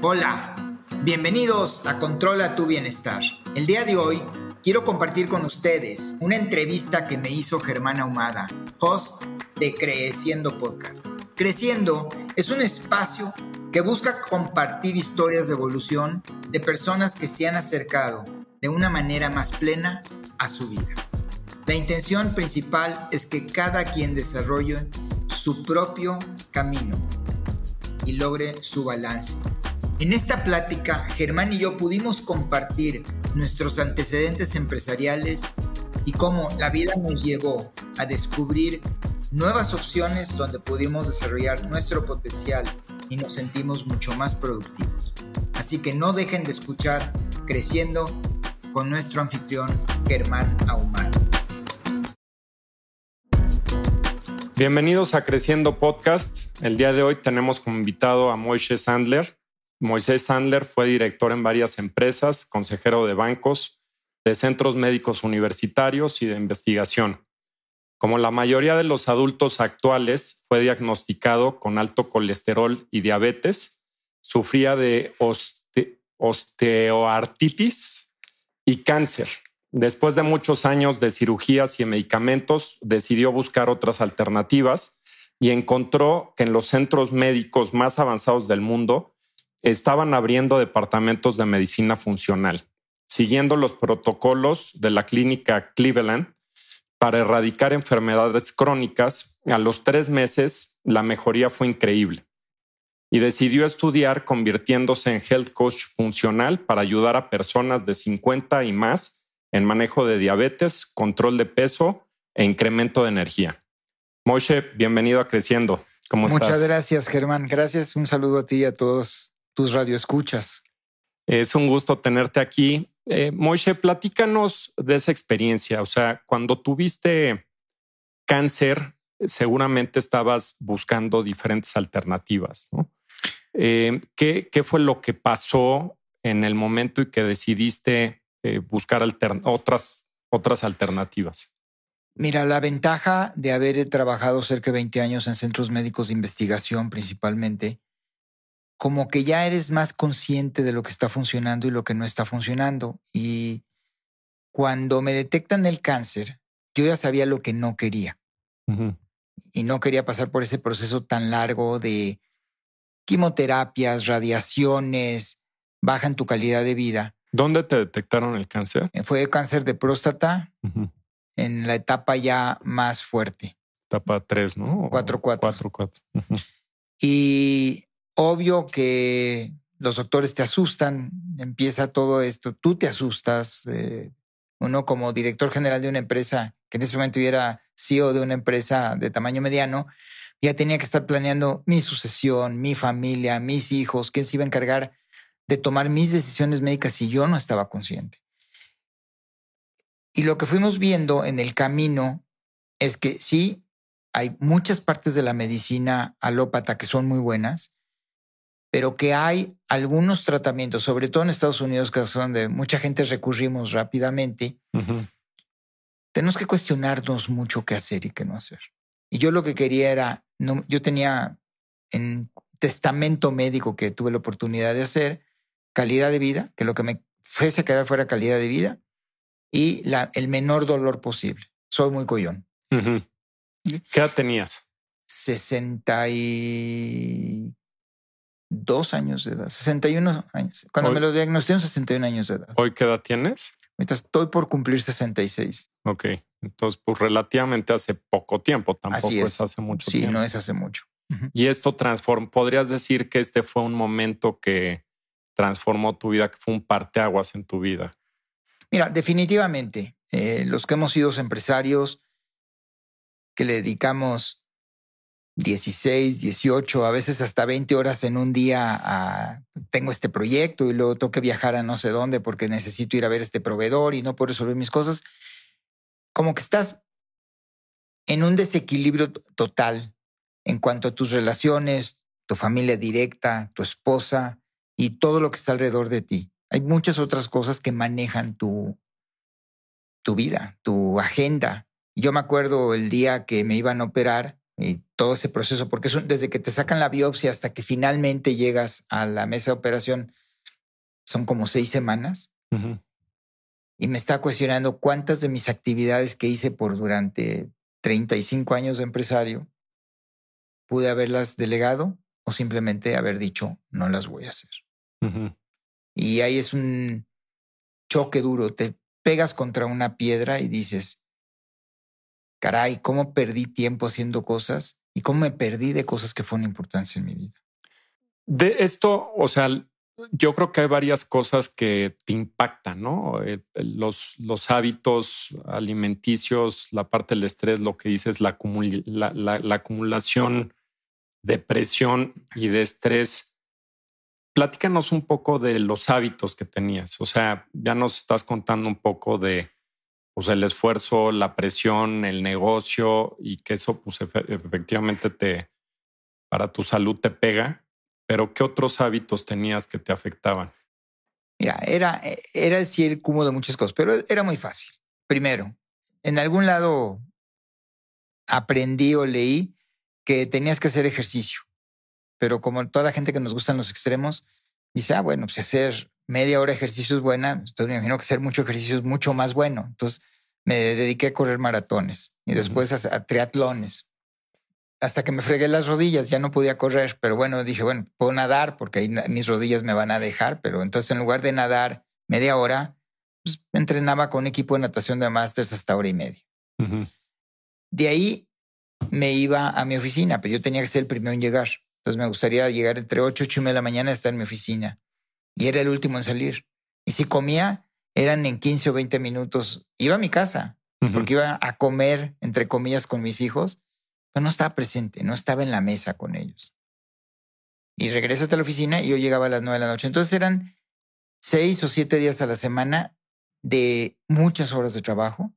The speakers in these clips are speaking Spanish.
Hola, bienvenidos a Controla tu Bienestar. El día de hoy quiero compartir con ustedes una entrevista que me hizo Germán Ahumada, host de Creciendo Podcast. Creciendo es un espacio que busca compartir historias de evolución de personas que se han acercado de una manera más plena a su vida. La intención principal es que cada quien desarrolle su propio camino y logre su balance. En esta plática, Germán y yo pudimos compartir nuestros antecedentes empresariales y cómo la vida nos llevó a descubrir nuevas opciones donde pudimos desarrollar nuestro potencial y nos sentimos mucho más productivos. Así que no dejen de escuchar Creciendo con nuestro anfitrión Germán Ahumado. Bienvenidos a Creciendo Podcast. El día de hoy tenemos como invitado a Moisés Sandler. Moisés Sandler fue director en varias empresas, consejero de bancos, de centros médicos universitarios y de investigación. Como la mayoría de los adultos actuales, fue diagnosticado con alto colesterol y diabetes. Sufría de osteoartritis y cáncer. Después de muchos años de cirugías y medicamentos, decidió buscar otras alternativas y encontró que en los centros médicos más avanzados del mundo estaban abriendo departamentos de medicina funcional, siguiendo los protocolos de la clínica Cleveland para erradicar enfermedades crónicas. A los tres meses, la mejoría fue increíble y decidió estudiar convirtiéndose en health coach funcional para ayudar a personas de 50 y más en manejo de diabetes, control de peso e incremento de energía. Moshe, bienvenido a Creciendo. ¿Cómo estás? Muchas gracias, Germán. Gracias. Un saludo a ti y a todos tus radioescuchas. Es un gusto tenerte aquí. Eh, Moshe, platícanos de esa experiencia. O sea, cuando tuviste cáncer, seguramente estabas buscando diferentes alternativas. ¿no? Eh, ¿qué, ¿Qué fue lo que pasó en el momento y que decidiste eh, buscar otras, otras alternativas? Mira, la ventaja de haber trabajado cerca de 20 años en centros médicos de investigación principalmente, como que ya eres más consciente de lo que está funcionando y lo que no está funcionando. Y cuando me detectan el cáncer, yo ya sabía lo que no quería. Y no quería pasar por ese proceso tan largo de quimioterapias, radiaciones, bajan tu calidad de vida. ¿Dónde te detectaron el cáncer? Eh, fue cáncer de próstata en la etapa ya más fuerte. Etapa 3, ¿no? 4-4. 4-4. Y obvio que los doctores te asustan, empieza todo esto, tú te asustas. Eh, uno como director general de una empresa, que en ese momento era CEO de una empresa de tamaño mediano, ya tenía que estar planeando mi sucesión, mi familia, mis hijos, quién se iba a encargar de tomar mis decisiones médicas si yo no estaba consciente. Y lo que fuimos viendo en el camino es que sí, hay muchas partes de la medicina alópata que son muy buenas, pero que hay algunos tratamientos, sobre todo en Estados Unidos, que es donde mucha gente recurrimos rápidamente, tenemos que cuestionarnos mucho qué hacer y qué no hacer. Y yo lo que quería era, no, yo tenía en testamento médico que tuve la oportunidad de hacer, calidad de vida, que lo que me fuese a quedar fuera calidad de vida y la, el menor dolor posible. Soy muy collón. ¿Qué edad tenías? 62 años de edad, 61 años. Cuando me lo diagnosticaron, 61 años de edad. ¿Hoy qué edad tienes? Ahorita estoy por cumplir 66. Ok, entonces pues relativamente hace poco tiempo, tampoco es. hace mucho tiempo. Sí, no es hace mucho. Y esto transforma, podrías decir que este fue un momento que transformó tu vida, que fue un parteaguas en tu vida? Mira, definitivamente, eh, los que hemos sido empresarios, que le dedicamos 16, 18, a veces hasta 20 horas en un día a tengo este proyecto y luego tengo que viajar a no sé dónde porque necesito ir a ver este proveedor y no puedo resolver mis cosas. Como que estás en un desequilibrio total en cuanto a tus relaciones, tu familia directa, tu esposa, y todo lo que está alrededor de ti. Hay muchas otras cosas que manejan tu, tu vida, tu agenda. Yo me acuerdo el día que me iban a operar, y todo ese proceso, porque es desde que te sacan la biopsia hasta que finalmente llegas a la mesa de operación, son como seis semanas. Y me está cuestionando cuántas de mis actividades que hice por durante 35 años de empresario pude haberlas delegado o simplemente haber dicho, no las voy a hacer. Y ahí es un choque duro, te pegas contra una piedra y dices, caray, ¿cómo perdí tiempo haciendo cosas? ¿Y cómo me perdí de cosas que fueron importantes en mi vida? De esto, o sea, yo creo que hay varias cosas que te impactan, ¿no? Los, los hábitos alimenticios, la parte del estrés, lo que dices, la, la, acumulación de presión y de estrés. Platícanos un poco de los hábitos que tenías. O sea, ya nos estás contando un poco de pues, el esfuerzo, la presión, el negocio y que eso pues, efectivamente te para tu salud te pega pero ¿qué otros hábitos tenías que te afectaban? Mira, era, era el cúmulo de muchas cosas, pero era muy fácil. Primero, en algún lado aprendí o leí que tenías que hacer ejercicio, pero como toda la gente que nos gustan los extremos, dice, ah, bueno, pues hacer media hora de ejercicio es buena, entonces me imagino que hacer mucho ejercicio es mucho más bueno. Entonces me dediqué a correr maratones y después a triatlones hasta que me fregué las rodillas, ya no podía correr, pero bueno, dije, bueno, puedo nadar porque ahí mis rodillas me van a dejar, pero entonces en lugar de nadar media hora, pues, entrenaba con un equipo de natación de másters hasta hora y media. De ahí me iba a mi oficina, pero yo tenía que ser el primero en llegar. Entonces me gustaría llegar entre 8, 8 y media de la mañana a estar en mi oficina. Y era el último en salir. Y si comía, eran en 15 o 20 minutos. Iba a mi casa, porque iba a comer, entre comillas, con mis hijos no estaba presente, no estaba en la mesa con ellos. Y regresé a la oficina y yo llegaba a las nueve de la noche. Entonces eran seis o siete días a la semana de muchas horas de trabajo.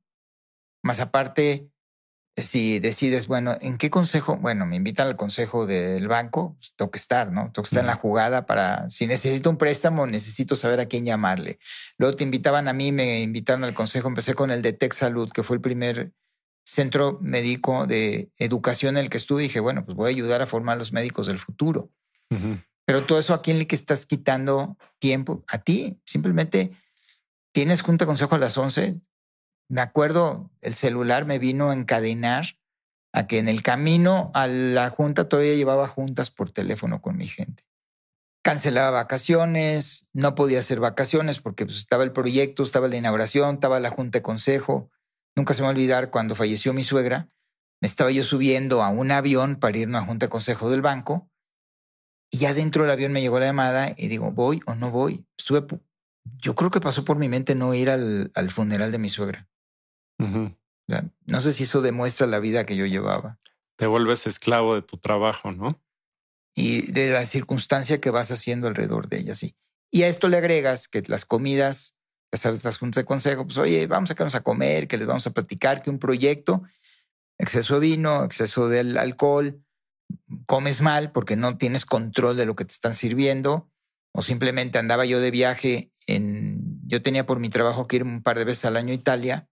Más aparte, si decides, bueno, ¿en qué consejo? Bueno, me invitan al consejo del banco, pues, tengo que estar, ¿no? Tengo que estar en la jugada para, si necesito un préstamo, necesito saber a quién llamarle. Luego te invitaban a mí, me invitaron al consejo, empecé con el de Tech Salud, que fue el primer centro médico de educación en el que estuve, dije, bueno, pues voy a ayudar a formar los médicos del futuro. Pero todo eso, ¿a quién le que estás quitando tiempo? A ti. Simplemente tienes junta consejo a las 11. Me acuerdo, el celular me vino a encadenar a que en el camino a la junta todavía llevaba juntas por teléfono con mi gente. Cancelaba vacaciones, no podía hacer vacaciones porque pues, estaba el proyecto, estaba la inauguración, estaba la junta de consejo. Nunca se me va a olvidar cuando falleció mi suegra, me estaba yo subiendo a un avión para ir a junta de consejo del banco y ya dentro del avión me llegó la llamada y digo, ¿voy o no voy? Estuve, yo creo que pasó por mi mente no ir al funeral de mi suegra. No sé si eso demuestra la vida que yo llevaba. Te vuelves esclavo de tu trabajo, ¿no? Y de la circunstancia que vas haciendo alrededor de ella, sí. Y a esto le agregas que las comidas ya sabes, las juntas de consejo, pues oye, vamos a quedarnos a comer, que les vamos a platicar que un proyecto, exceso de vino, exceso de alcohol, comes mal porque no tienes control de lo que te están sirviendo, o simplemente andaba yo de viaje en, yo tenía por mi trabajo que ir un par de veces al año a Italia,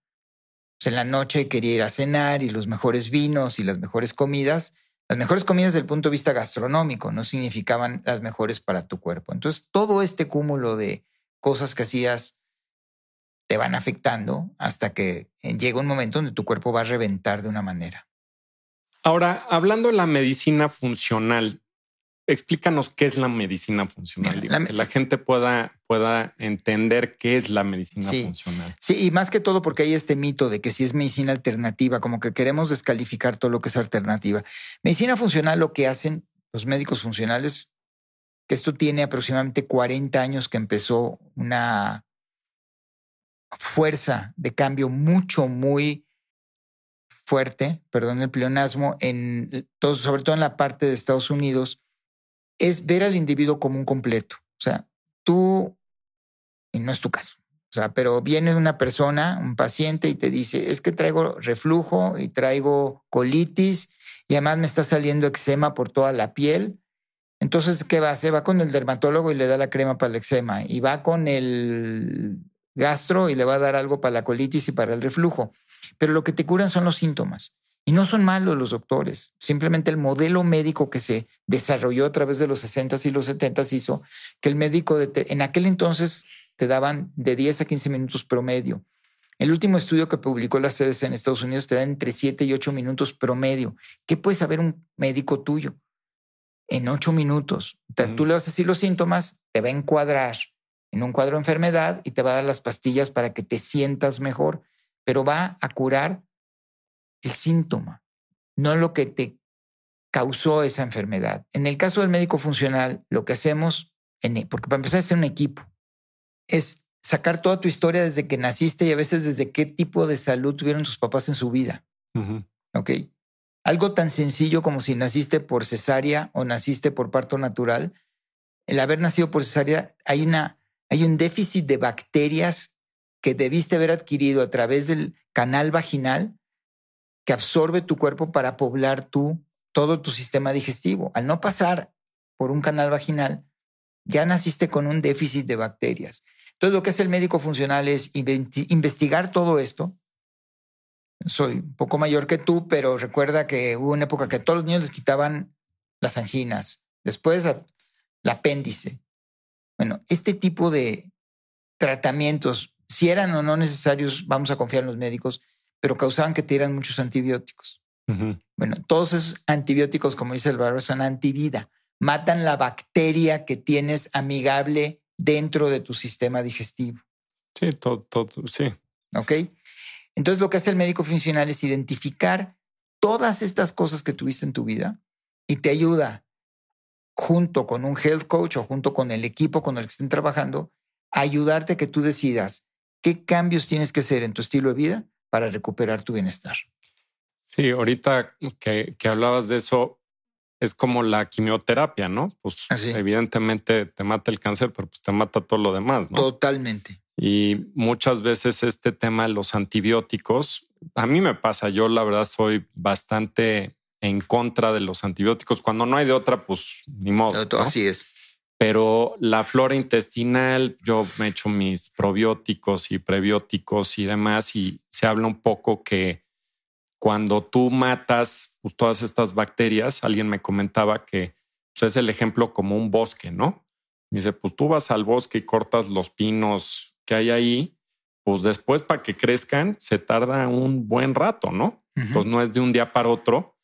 en la noche quería ir a cenar y los mejores vinos y las mejores comidas, las mejores comidas desde el punto de vista gastronómico, no significaban las mejores para tu cuerpo. Entonces, todo este cúmulo de cosas que hacías te van afectando hasta que eh, llega un momento donde tu cuerpo va a reventar de una manera. Ahora, hablando de la medicina funcional, explícanos qué es la medicina funcional, la, que la gente pueda, pueda entender qué es la medicina funcional. Sí, y más que todo porque hay este mito de que si es medicina alternativa, como que queremos descalificar todo lo que es alternativa. Medicina funcional lo que hacen los médicos funcionales, que esto tiene aproximadamente 40 años que empezó una fuerza de cambio mucho, muy fuerte, perdón el pleonasmo, en todo, sobre todo en la parte de Estados Unidos, es ver al individuo como un completo. O sea, tú, y no es tu caso, o sea, pero viene una persona, un paciente, y te dice, es que traigo reflujo y traigo colitis y además me está saliendo eczema por toda la piel. Entonces, ¿qué va hacer? Va con el dermatólogo y le da la crema para el eczema. Y va con el gastro y le va a dar algo para la colitis y para el reflujo. Pero lo que te curan son los síntomas. Y no son malos los doctores, simplemente el modelo médico que se desarrolló a través de los 60s y los 70s hizo que el médico de en aquel entonces te daban de 10 a 15 minutos promedio. El último estudio que publicó la CDC en Estados Unidos te da entre 7 y 8 minutos promedio. ¿Qué puede saber un médico tuyo? En 8 minutos. Tú le vas a decir los síntomas, te va a encuadrar en un cuadro de enfermedad y te va a dar las pastillas para que te sientas mejor, pero va a curar el síntoma, no lo que te causó esa enfermedad. En el caso del médico funcional, lo que hacemos, en, porque para empezar es un equipo, es sacar toda tu historia desde que naciste y a veces desde qué tipo de salud tuvieron tus papás en su vida. ¿Ok? Algo tan sencillo como si naciste por cesárea o naciste por parto natural. El haber nacido por cesárea, hay, una, hay un déficit de bacterias que debiste haber adquirido a través del canal vaginal absorbe tu cuerpo para poblar tu, todo tu sistema digestivo. Al no pasar por un canal vaginal, ya naciste con un déficit de bacterias. Entonces, lo que hace el médico funcional es investigar todo esto. Soy un poco mayor que tú, pero recuerda que hubo una época que a todos los niños les quitaban las anginas, después el apéndice. Bueno, este tipo de tratamientos, si eran o no necesarios, vamos a confiar en los médicos, pero causaban que te dieran muchos antibióticos. Bueno, todos esos antibióticos, como dice el barro, son antivida. Matan la bacteria que tienes amigable dentro de tu sistema digestivo. Sí, todo, todo, sí. ¿Ok? Entonces lo que hace el médico funcional es identificar todas estas cosas que tuviste en tu vida y te ayuda junto con un health coach o junto con el equipo con el que estén trabajando, a ayudarte a que tú decidas qué cambios tienes que hacer en tu estilo de vida para recuperar tu bienestar. Sí, ahorita que, que hablabas de eso, es como la quimioterapia, ¿no? Pues evidentemente te mata el cáncer, pero pues te mata todo lo demás, ¿no? Totalmente. Y muchas veces este tema de los antibióticos, a mí me pasa, yo la verdad soy bastante en contra de los antibióticos. Cuando no hay de otra, pues ni modo. Así es. Pero la flora intestinal, yo me echo mis probióticos y prebióticos y demás, y se habla un poco que cuando tú matas pues, todas estas bacterias, alguien me comentaba que pues, es el ejemplo como un bosque, ¿no? Dice, pues tú vas al bosque y cortas los pinos que hay ahí, pues después para que crezcan se tarda un buen rato, ¿no? Entonces no es de un día para otro.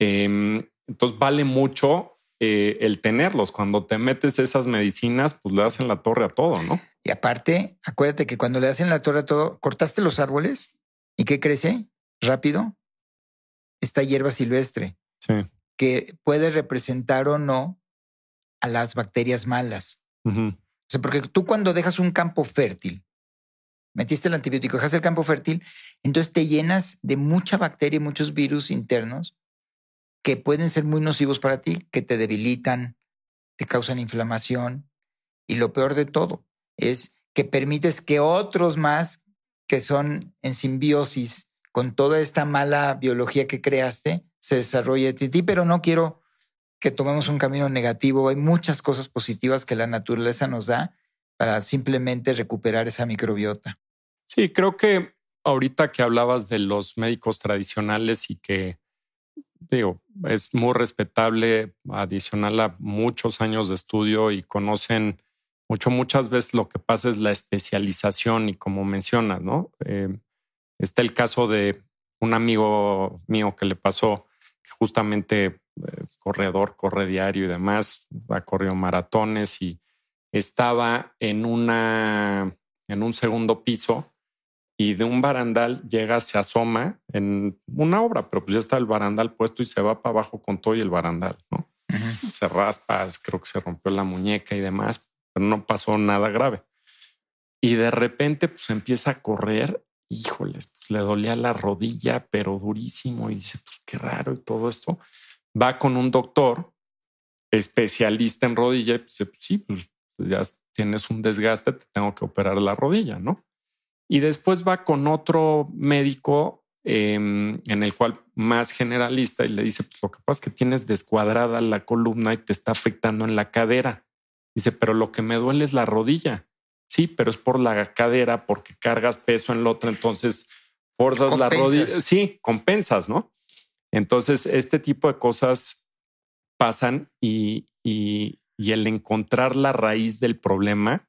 Em, entonces vale mucho eh, el tenerlos. Cuando te metes esas medicinas, pues le hacen la torre a todo, ¿no? Y aparte, acuérdate que cuando le hacen la torre a todo, cortaste los árboles y ¿qué crece? Rápido, esta hierba silvestre, que puede representar o no a las bacterias malas. O sea, porque tú cuando dejas un campo fértil, metiste el antibiótico, dejas el campo fértil, entonces te llenas de mucha bacteria y muchos virus internos que pueden ser muy nocivos para ti, que te debilitan, te causan inflamación. Y lo peor de todo es que permites que otros más que son en simbiosis con toda esta mala biología que creaste, se desarrolle en ti, pero no quiero que tomemos un camino negativo. Hay muchas cosas positivas que la naturaleza nos da para simplemente recuperar esa microbiota. Sí, creo que ahorita que hablabas de los médicos tradicionales y que digo, es muy respetable, adicional a muchos años de estudio y conocen mucho, muchas veces lo que pasa es la especialización y como mencionas, ¿no? Eh, Está el caso de un amigo mío que le pasó que justamente es corredor, corre diario y demás, ha corrido maratones y estaba en una en un segundo piso y de un barandal llega, se asoma en una obra, pero pues ya está el barandal puesto y se va para abajo con todo y el barandal, ¿no? Se raspa, creo que se rompió la muñeca y demás, pero no pasó nada grave. Y de repente pues empieza a correr híjoles, pues le dolía la rodilla, pero durísimo. Y dice, pues qué raro y todo esto. Va con un doctor especialista en rodilla y dice, pues, sí, pues ya tienes un desgaste, te tengo que operar la rodilla, ¿no? Y después va con otro médico em, en el cual más generalista y le dice, pues lo que pasa es que tienes descuadrada la columna y te está afectando en la cadera. Dice, pero lo que me duele es la rodilla. Sí, pero es por la cadera, porque cargas peso en el otro, entonces forzas la rodilla. Sí, compensas, ¿no? Entonces, este tipo de cosas pasan y, y, el encontrar la raíz del problema,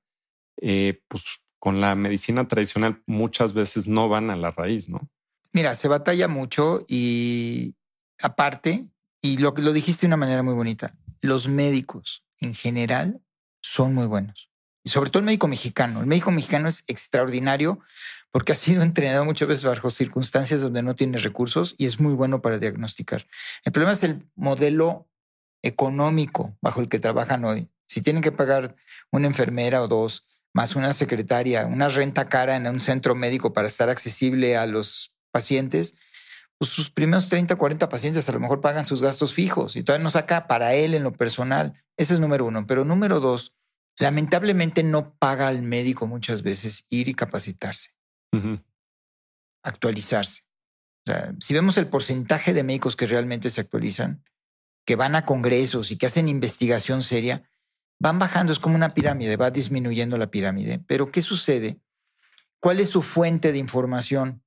eh, pues con la medicina tradicional muchas veces no van a la raíz, ¿no? Mira, se batalla mucho y aparte, y lo lo dijiste de una manera muy bonita, los médicos en general son muy buenos. Y sobre todo el médico mexicano. El médico mexicano es extraordinario porque ha sido entrenado muchas veces bajo circunstancias donde no tiene recursos y es muy bueno para diagnosticar. El problema es el modelo económico bajo el que trabajan hoy. Si tienen que pagar una enfermera o dos, más una secretaria, una renta cara en un centro médico para estar accesible a los pacientes, pues sus primeros 30, 40 pacientes a lo mejor pagan sus gastos fijos y todavía no saca para él en lo personal. Ese es número uno. Pero número dos, lamentablemente no paga al médico muchas veces ir y capacitarse, actualizarse. si vemos el porcentaje de médicos que realmente se actualizan, que van a congresos y que hacen investigación seria, van bajando, es como una pirámide, va disminuyendo la pirámide. Pero ¿qué sucede? ¿Cuál es su fuente de información?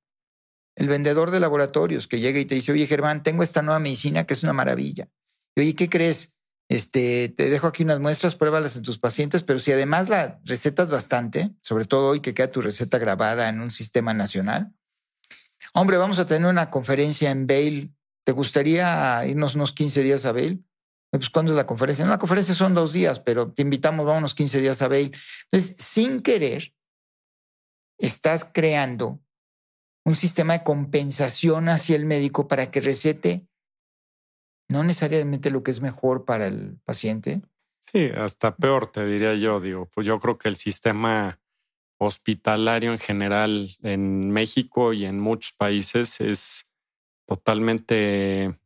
El vendedor de laboratorios que llega y te dice, oye Germán, tengo esta nueva medicina que es una maravilla. Y, oye, ¿qué crees? Este, te dejo aquí unas muestras, pruébalas en tus pacientes, pero si además la recetas bastante, sobre todo hoy que queda tu receta grabada en un sistema nacional, hombre, vamos a tener una conferencia en Bale. ¿Te gustaría irnos unos 15 días a Bale? Pues, ¿cuándo es la conferencia? No, la conferencia son dos días, pero te invitamos, vámonos 15 días a Bale. Entonces, sin querer, estás creando un sistema de compensación hacia el médico para que recete no necesariamente lo que es mejor para el paciente. Sí, hasta peor, te diría yo. Digo, pues yo creo que el sistema hospitalario en general en México y en muchos países es totalmente,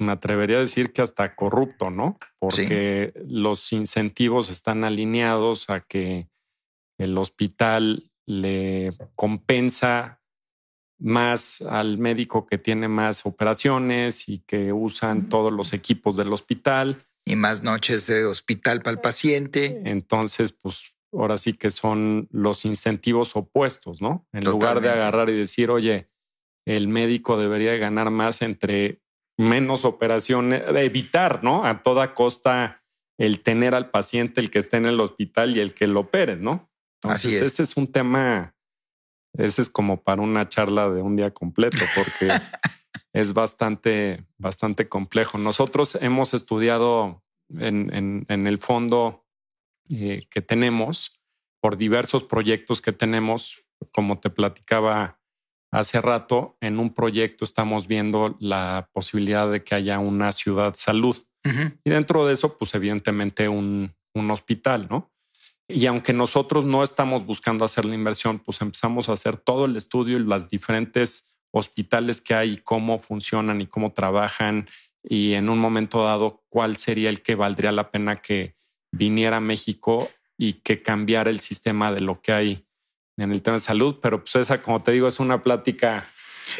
me atrevería a decir que hasta corrupto, ¿no? Porque los incentivos están alineados a que el hospital le compensa más al médico que tiene más operaciones y que usan todos los equipos del hospital. Y más noches de hospital para el paciente. Entonces, pues ahora sí que son los incentivos opuestos, ¿no? En lugar de agarrar y decir, oye, el médico debería ganar más entre menos operaciones, de evitar, ¿no? A toda costa el tener al paciente, el que esté en el hospital y el que lo opere, ¿no? Entonces, ese es un tema ese es como para una charla de un día completo, porque es bastante, bastante complejo. Nosotros hemos estudiado en, el fondo eh, que tenemos por diversos proyectos que tenemos, como te platicaba hace rato, en un proyecto estamos viendo la posibilidad de que haya una ciudad salud. Y dentro de eso, pues evidentemente un, un hospital, ¿no? Y aunque nosotros no estamos buscando hacer la inversión, pues empezamos a hacer todo el estudio y las diferentes hospitales que hay, cómo funcionan y cómo trabajan y en un momento dado cuál sería el que valdría la pena que viniera a México y que cambiara el sistema de lo que hay en el tema de salud. Pero pues esa, como te digo, es una plática.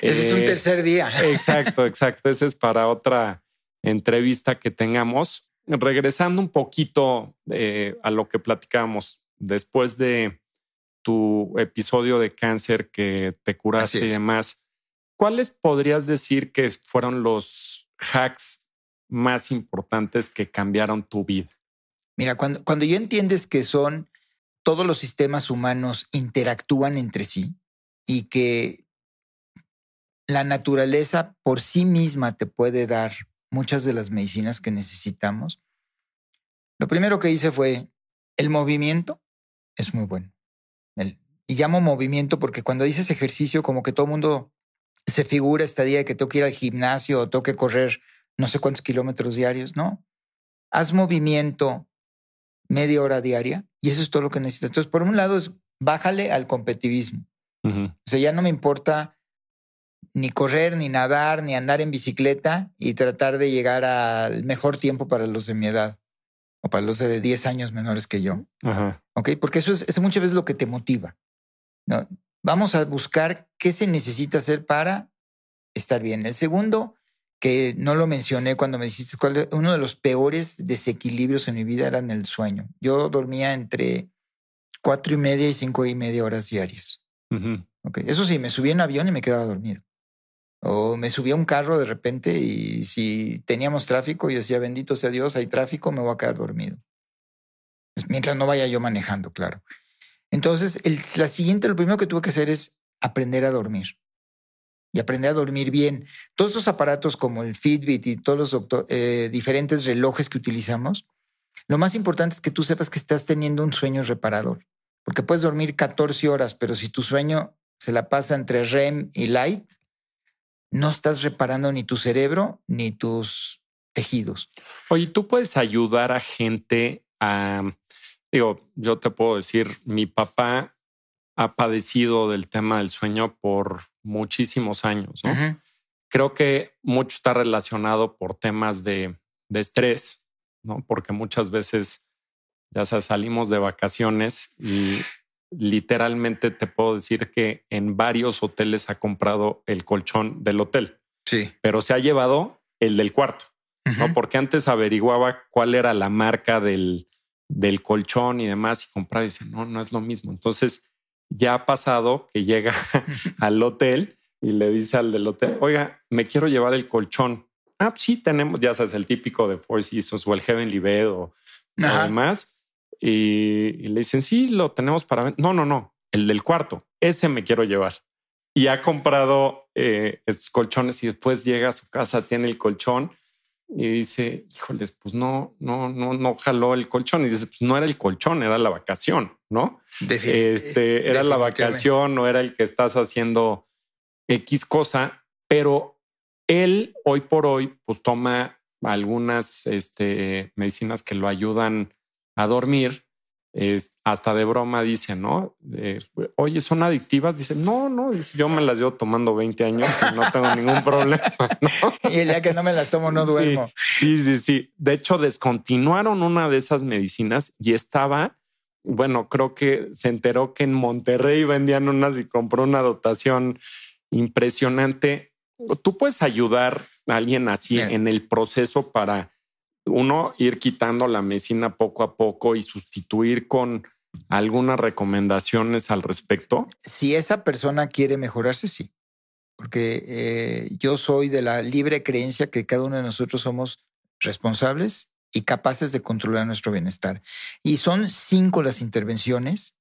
Ese es un eh, tercer día. Exacto, exacto. Ese es para otra entrevista que tengamos regresando un poquito eh, a lo que platicamos después de tu episodio de cáncer que te curaste y demás, ¿cuáles podrías decir que fueron los hacks más importantes que cambiaron tu vida? Mira, cuando, cuando ya entiendes que son todos los sistemas humanos interactúan entre sí y que la naturaleza por sí misma te puede dar muchas de las medicinas que necesitamos, lo primero que hice fue el movimiento es muy bueno. y llamo movimiento porque cuando dices ejercicio, como que todo el mundo se figura esta día que tengo que ir al gimnasio o tengo que correr no sé cuántos kilómetros diarios. No. Haz movimiento media hora diaria y eso es todo lo que necesitas. Entonces, por un lado, es bájale al competitivismo. O sea, ya no me importa ni correr, ni nadar, ni andar en bicicleta y tratar de llegar al mejor tiempo para los de mi edad o para los de 10 años menores que yo. Ok, porque eso es, muchas veces lo que te motiva. ¿no? Vamos a buscar qué se necesita hacer para estar bien. El segundo, que no lo mencioné cuando me dijiste cuál uno de los peores desequilibrios en mi vida era en el sueño. Yo dormía entre cuatro y media y cinco y media horas diarias. okay. Eso sí, me subí en avión y me quedaba dormido. O me subía a un carro de repente y si teníamos tráfico, yo decía, bendito sea Dios, hay tráfico, me voy a quedar dormido. Mientras no vaya yo manejando, claro. Entonces, el, la siguiente, lo primero que tuve que hacer es aprender a dormir y aprender a dormir bien. Todos estos aparatos como el Fitbit y todos los eh, diferentes relojes que utilizamos, lo más importante es que tú sepas que estás teniendo un sueño reparador, porque puedes dormir 14 horas, pero si tu sueño se la pasa entre REM y light, no estás reparando ni tu cerebro ni tus tejidos. Oye, tú puedes ayudar a gente a, digo, yo te puedo decir, mi papá ha padecido del tema del sueño por muchísimos años. Creo que mucho está relacionado por temas de, de estrés, ¿no? Porque muchas veces, ya sea, salimos de vacaciones y literalmente te puedo decir que en varios hoteles ha comprado el colchón del hotel. Sí. Pero se ha llevado el del cuarto, ¿no? Porque antes averiguaba cuál era la marca del, del colchón y demás y compraba y dice, no, no es lo mismo. Entonces ya ha pasado que llega al hotel y le dice al del hotel, oiga, me quiero llevar el colchón. Ah, pues sí, tenemos, ya sabes, el típico de Four Seasons o el Heavenly Bed o, o demás y, le dicen, sí, lo tenemos para... No, no, no, el del cuarto, ese me quiero llevar. Y ha comprado eh, estos colchones y después llega a su casa, tiene el colchón y dice, híjoles, pues no, no, no, no jaló el colchón. Y dice, pues no era el colchón, era la vacación, ¿no? este, era la vacación, no era el que estás haciendo X cosa, pero él hoy por hoy, pues toma algunas este, medicinas que lo ayudan a dormir, es, hasta de broma dice, ¿no? Oye, ¿son adictivas? Dice, no, no, yo me las llevo tomando 20 años y no tengo ningún problema. Y el día que no me las tomo no duermo. Sí, sí, sí, De hecho, descontinuaron una de esas medicinas y estaba, bueno, creo que se enteró que en Monterrey vendían unas y compró una dotación impresionante. Tú puedes ayudar a alguien así en el proceso para uno, ir quitando la medicina poco a poco y sustituir con algunas recomendaciones al respecto? Si esa persona quiere mejorarse, sí. Porque eh, yo soy de la libre creencia que cada uno de nosotros somos responsables y capaces de controlar nuestro bienestar. Y son cinco las intervenciones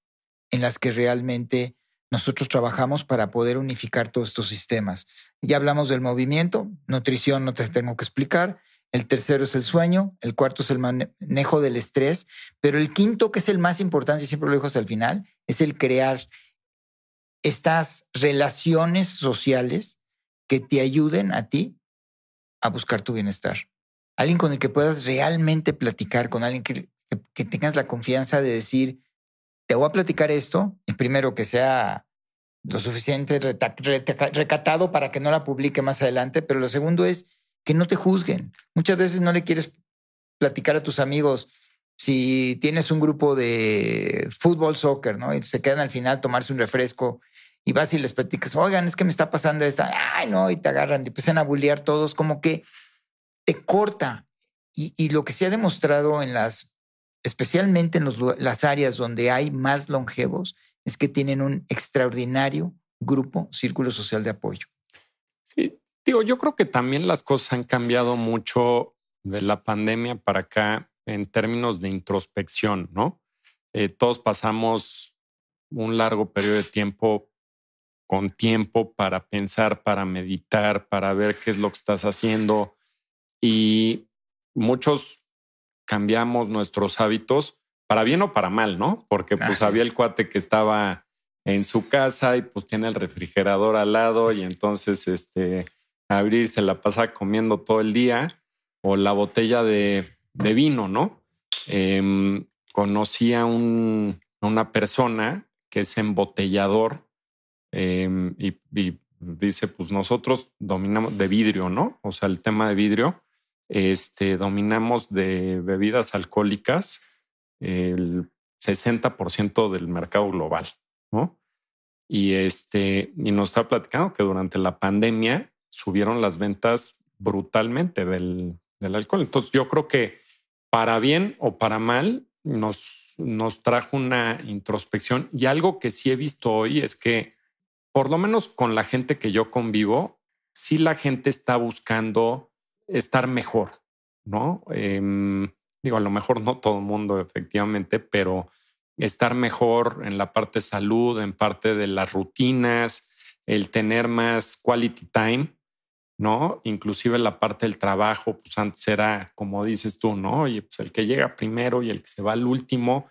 en las que realmente nosotros trabajamos para poder unificar todos estos sistemas. Ya hablamos del movimiento, nutrición no te tengo que explicar, el tercero es el sueño, el cuarto es el manejo del estrés, pero el quinto, que es el más importante y siempre lo dejo hasta el final, es el crear estas relaciones sociales que te ayuden a ti a buscar tu bienestar. Alguien con el que puedas realmente platicar, con alguien que, tengas la confianza de decir, te voy a platicar esto, y primero que sea lo suficiente recatado para que no la publique más adelante, pero lo segundo es que no te juzguen. Muchas veces no le quieres platicar a tus amigos si tienes un grupo de fútbol, soccer, ¿no? Y se quedan al final tomarse un refresco y vas y les platicas, oigan, es que me está pasando esta, ay, no, y te agarran, y empiezan a bullear todos, como que te corta. Y, lo que se ha demostrado en las, especialmente en los, las áreas donde hay más longevos, es que tienen un extraordinario grupo, círculo social de apoyo. Sí, Digo, yo creo que también las cosas han cambiado mucho de la pandemia para acá en términos de introspección, ¿no? Eh, todos pasamos un largo periodo de tiempo con tiempo para pensar, para meditar, para ver qué es lo que estás haciendo y muchos cambiamos nuestros hábitos para bien o para mal, ¿no? Porque pues había el cuate que estaba en su casa y pues tiene el refrigerador al lado y entonces este abrir, se la pasa comiendo todo el día, o la botella de, vino, ¿no? Em, conocí a una persona que es embotellador em, y, dice, pues nosotros dominamos de vidrio, ¿no? O sea, el tema de vidrio, este, dominamos de bebidas alcohólicas el 60% del mercado global, ¿no? Y este, y nos está platicando que durante la pandemia subieron las ventas brutalmente del, alcohol. Entonces yo creo que para bien o para mal nos, nos trajo una introspección y algo que sí he visto hoy es que por lo menos con la gente que yo convivo, sí la gente está buscando estar mejor, ¿no? Em, digo, a lo mejor no todo el mundo efectivamente, pero estar mejor en la parte de salud, en parte de las rutinas, el tener más quality time, ¿no? Inclusive la parte del trabajo, pues antes era, como dices tú, ¿no? Y pues el que llega primero y el que se va al último.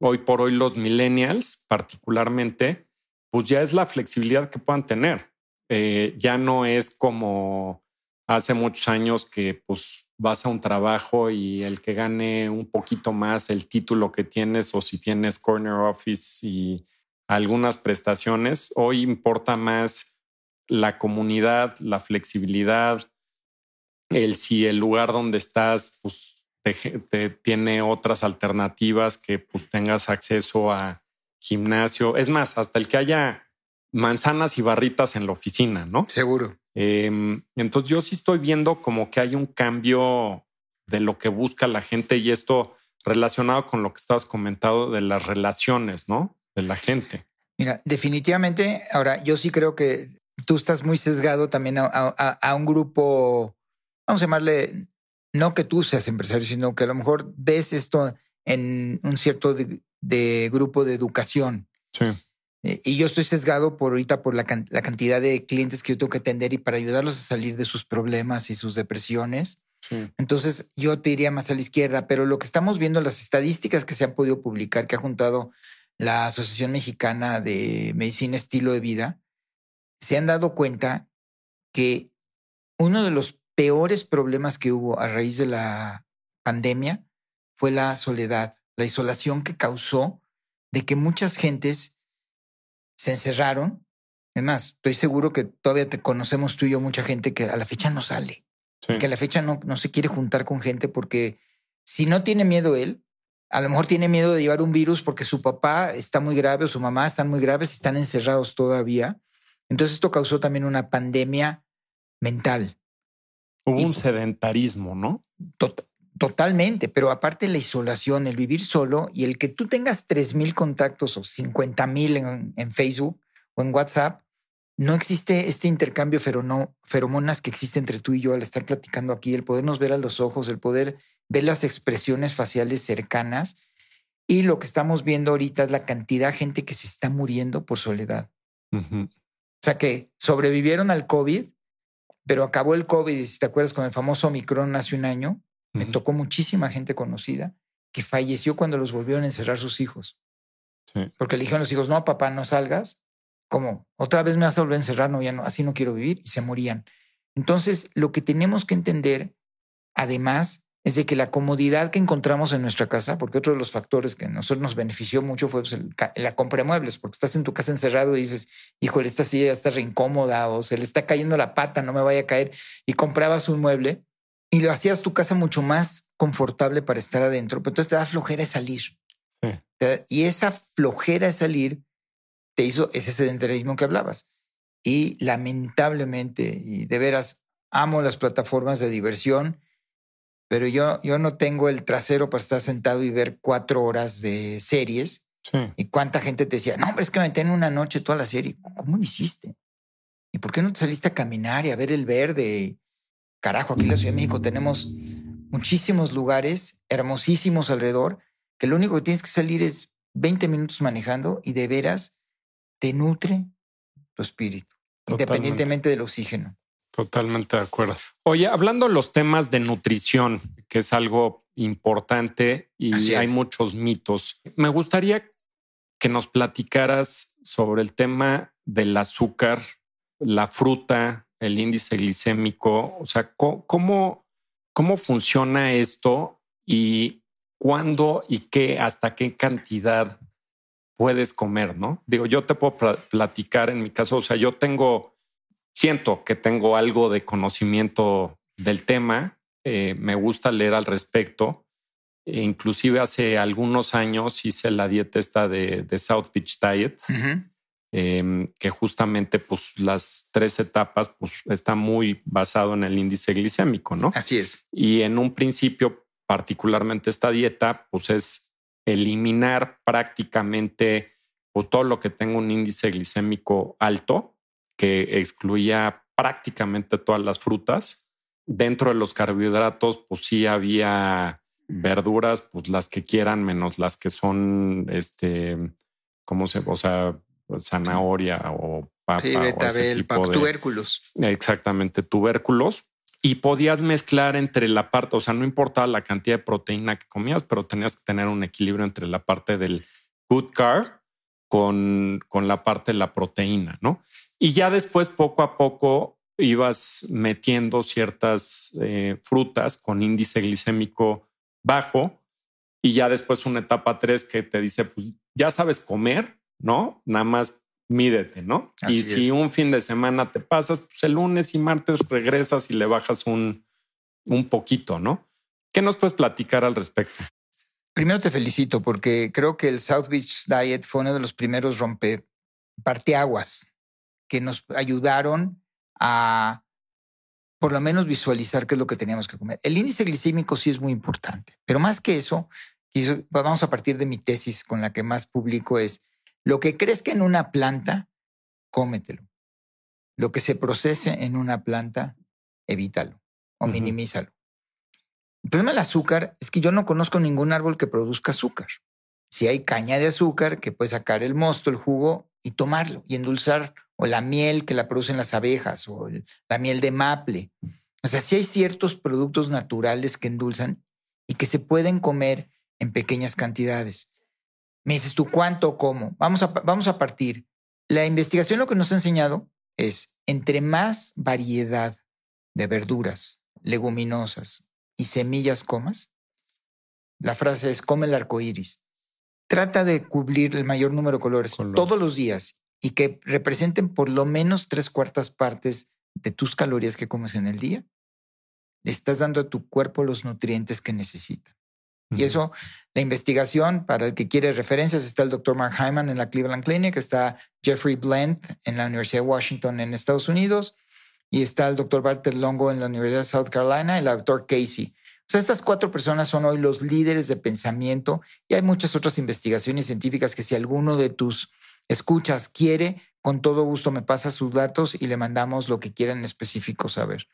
Hoy por hoy los millennials, particularmente, pues ya es la flexibilidad que puedan tener. Eh, ya no es como hace muchos años que pues vas a un trabajo y el que gane un poquito más el título que tienes o si tienes corner office y algunas prestaciones, hoy importa más la comunidad, la flexibilidad, el si el lugar donde estás pues, te, tiene otras alternativas que pues, tengas acceso a gimnasio. Es más, hasta el que haya manzanas y barritas en la oficina, ¿no? Seguro. Em, entonces yo sí estoy viendo como que hay un cambio de lo que busca la gente y esto relacionado con lo que estabas comentando de las relaciones, ¿no? De la gente. Mira, definitivamente, ahora yo sí creo que tú estás muy sesgado también a, un grupo, vamos a llamarle, no que tú seas empresario, sino que a lo mejor ves esto en un cierto de grupo de educación. Sí. Eh, y yo estoy sesgado por ahorita por la, cantidad de clientes que yo tengo que atender y para ayudarlos a salir de sus problemas y sus depresiones. Entonces yo te iría más a la izquierda, pero lo que estamos viendo, las estadísticas que se han podido publicar, que ha juntado la Asociación Mexicana de Medicina Estilo de Vida, se han dado cuenta que uno de los peores problemas que hubo a raíz de la pandemia fue la soledad, la isolación que causó de que muchas gentes se encerraron. Es más, estoy seguro que todavía te conocemos tú y yo mucha gente que a la fecha no sale, que a la fecha no, no se quiere juntar con gente porque si no tiene miedo él, a lo mejor tiene miedo de llevar un virus porque su papá está muy grave o su mamá están muy graves, están encerrados todavía. Entonces esto causó también una pandemia mental. Hubo un sedentarismo, ¿no? Totalmente, pero aparte la isolación, el vivir solo y el que tú tengas tres mil contactos o 50 mil en, Facebook o en WhatsApp, no existe este intercambio feromonas que existe entre tú y yo al estar platicando aquí, el podernos ver a los ojos, el poder ver las expresiones faciales cercanas. Y lo que estamos viendo ahorita es la cantidad de gente que se está muriendo por soledad. O sea, que sobrevivieron al COVID, pero acabó el COVID, y si te acuerdas, con el famoso Omicron hace un año, me tocó muchísima gente conocida que falleció cuando los volvieron a encerrar sus hijos. Porque le dijeron a los hijos, no, papá, no salgas. Como, otra vez me vas a volver a encerrar, no, ya no, así no quiero vivir. Y se morían. Entonces, lo que tenemos que entender, además, es de que la comodidad que encontramos en nuestra casa, porque otro de los factores que a nosotros nos benefició mucho fue pues, la compra de muebles, porque estás en tu casa encerrado y dices, híjole, esta silla ya está re incómoda o se le está cayendo la pata, no me vaya a caer, y comprabas un mueble y lo hacías tu casa mucho más confortable para estar adentro, pero entonces te da flojera salir. Y esa flojera de salir te hizo ese sedentarismo que hablabas. Y lamentablemente, y de veras, amo las plataformas de diversión, pero yo, yo no tengo el trasero para estar sentado y ver cuatro horas de series. Y cuánta gente te decía, no, hombre, es que me en una noche toda la serie. ¿Cómo lo hiciste? ¿Y por qué no te saliste a caminar y a ver el verde? Carajo, aquí en la Ciudad de México tenemos muchísimos lugares hermosísimos alrededor, que lo único que tienes que salir es 20 minutos manejando y de veras te nutre tu espíritu, independientemente del oxígeno. Totalmente de acuerdo. Oye, hablando de los temas de nutrición, que es algo importante y hay muchos mitos, me gustaría que nos platicaras sobre el tema del azúcar, la fruta, el índice glicémico, o sea, ¿cómo, cómo funciona esto y cuándo y qué, hasta qué cantidad puedes comer, ¿no? Digo, yo te puedo platicar en mi caso, o sea, yo tengo, siento que tengo algo de conocimiento del tema, eh, me gusta leer al respecto. E inclusive hace algunos años hice la dieta esta de, South Beach Diet. Em, que justamente pues las tres etapas pues está muy basado en el índice glicémico, ¿no? Así es. Y en un principio, particularmente esta dieta, pues es eliminar prácticamente pues, todo lo que tenga un índice glicémico alto, que excluía prácticamente todas las frutas. Dentro de los carbohidratos, pues sí había verduras, pues las que quieran, menos las que son, este, ¿cómo se, o sea, zanahoria o papa. Sí, betabel, tubérculos. Exactamente, tubérculos. Y podías mezclar entre la parte, o sea, no importaba la cantidad de proteína que comías, pero tenías que tener un equilibrio entre la parte del good carb con, con la parte de la proteína, ¿no? Y ya después, poco a poco, ibas metiendo ciertas eh, frutas con índice glicémico bajo y ya después una etapa tres que te dice, pues ya sabes comer, ¿no? Nada más mídete, ¿no? y si un fin de semana te pasas, pues el lunes y martes regresas y le bajas un, un poquito, ¿no? ¿Qué nos puedes platicar al respecto? Primero te felicito porque creo que el South Beach Diet fue uno de los primeros rompe parteaguas que nos ayudaron a por lo menos visualizar qué es lo que teníamos que comer. El índice glicémico sí es muy importante, pero más que eso, vamos a partir de mi tesis con la que más publico es lo que crezca en una planta, cómetelo. Lo que se procese en una planta, evítalo o minimízalo. El problema del azúcar es que yo no conozco ningún árbol que produzca azúcar. Si hay caña de azúcar que puede sacar el mosto, el jugo y tomarlo y endulzar, o la miel que la producen las abejas, o la miel de maple. O sea, si hay ciertos productos naturales que endulzan y que se pueden comer en pequeñas cantidades. Me dices tú, ¿cuánto, cómo? Vamos a, vamos a partir. La investigación lo que nos ha enseñado es, entre más variedad de verduras, leguminosas, y semillas comas? La frase es come el arco iris. Trata de cubrir el mayor número de colores, todos los días y que representen por lo menos tres cuartas partes de tus calorías que comes en el día. Le estás dando a tu cuerpo los nutrientes que necesita. Y eso, la investigación, para el que quiere referencias, está el doctor Mark Hyman en la Cleveland Clinic, está Jeffrey Blend en la Universidad de Washington en Estados Unidos, y está el doctor Walter Longo en la Universidad de South Carolina y el doctor Casey. O sea, estas cuatro personas son hoy los líderes de pensamiento y hay muchas otras investigaciones científicas que si alguno de tus escuchas quiere, con todo gusto me pasa sus datos y le mandamos lo que quieran en específico saber.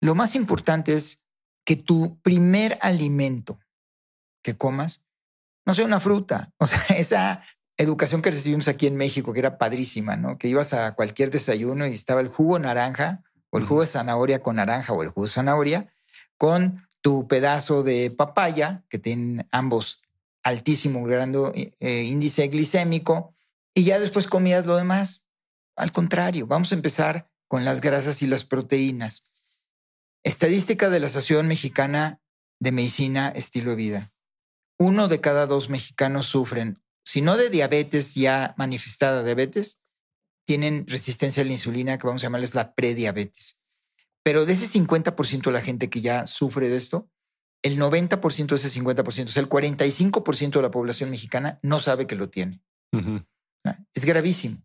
Lo más importante es que tu primer alimento que comas no sea una fruta. O sea, esa educación que recibimos aquí en México, que era padrísima, ¿no? Que ibas a cualquier desayuno y estaba el jugo naranja o el jugo de zanahoria con naranja o el jugo de zanahoria con tu pedazo de papaya, que tienen ambos altísimo grado, eh, índice glicémico, y ya después comías lo demás. Al contrario, vamos a empezar con las grasas y las proteínas. Estadística de la Asociación Mexicana de Medicina Estilo de Vida. Uno de cada dos mexicanos sufren si no de diabetes ya manifestada diabetes, tienen resistencia a la insulina, que vamos a llamarles la prediabetes. Pero de ese 50% de la gente que ya sufre de esto, el 90% de ese 50%, o sea, el 45% de la población mexicana no sabe que lo tiene. Es gravísimo.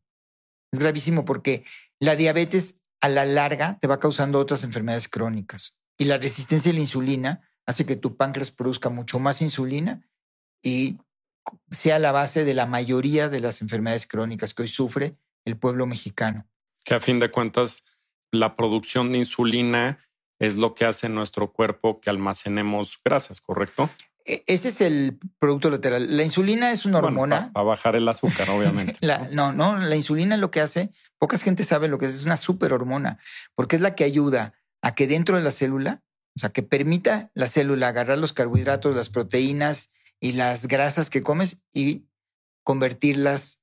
Es gravísimo porque la diabetes a la larga te va causando otras enfermedades crónicas. Y la resistencia a la insulina hace que tu páncreas produzca mucho más insulina y sea la base de la mayoría de las enfermedades crónicas que hoy sufre el pueblo mexicano. Que a fin de cuentas, la producción de insulina es lo que hace en nuestro cuerpo que almacenemos grasas, ¿correcto? E, ese es el producto lateral. La insulina es una hormona. Para bajar el azúcar, obviamente. no, no, la insulina lo que hace, pocas gente sabe lo que es, es una superhormona, porque es la que ayuda a que dentro de la célula, o sea, que permita la célula agarrar los carbohidratos, las proteínas y las grasas que comes y convertirlas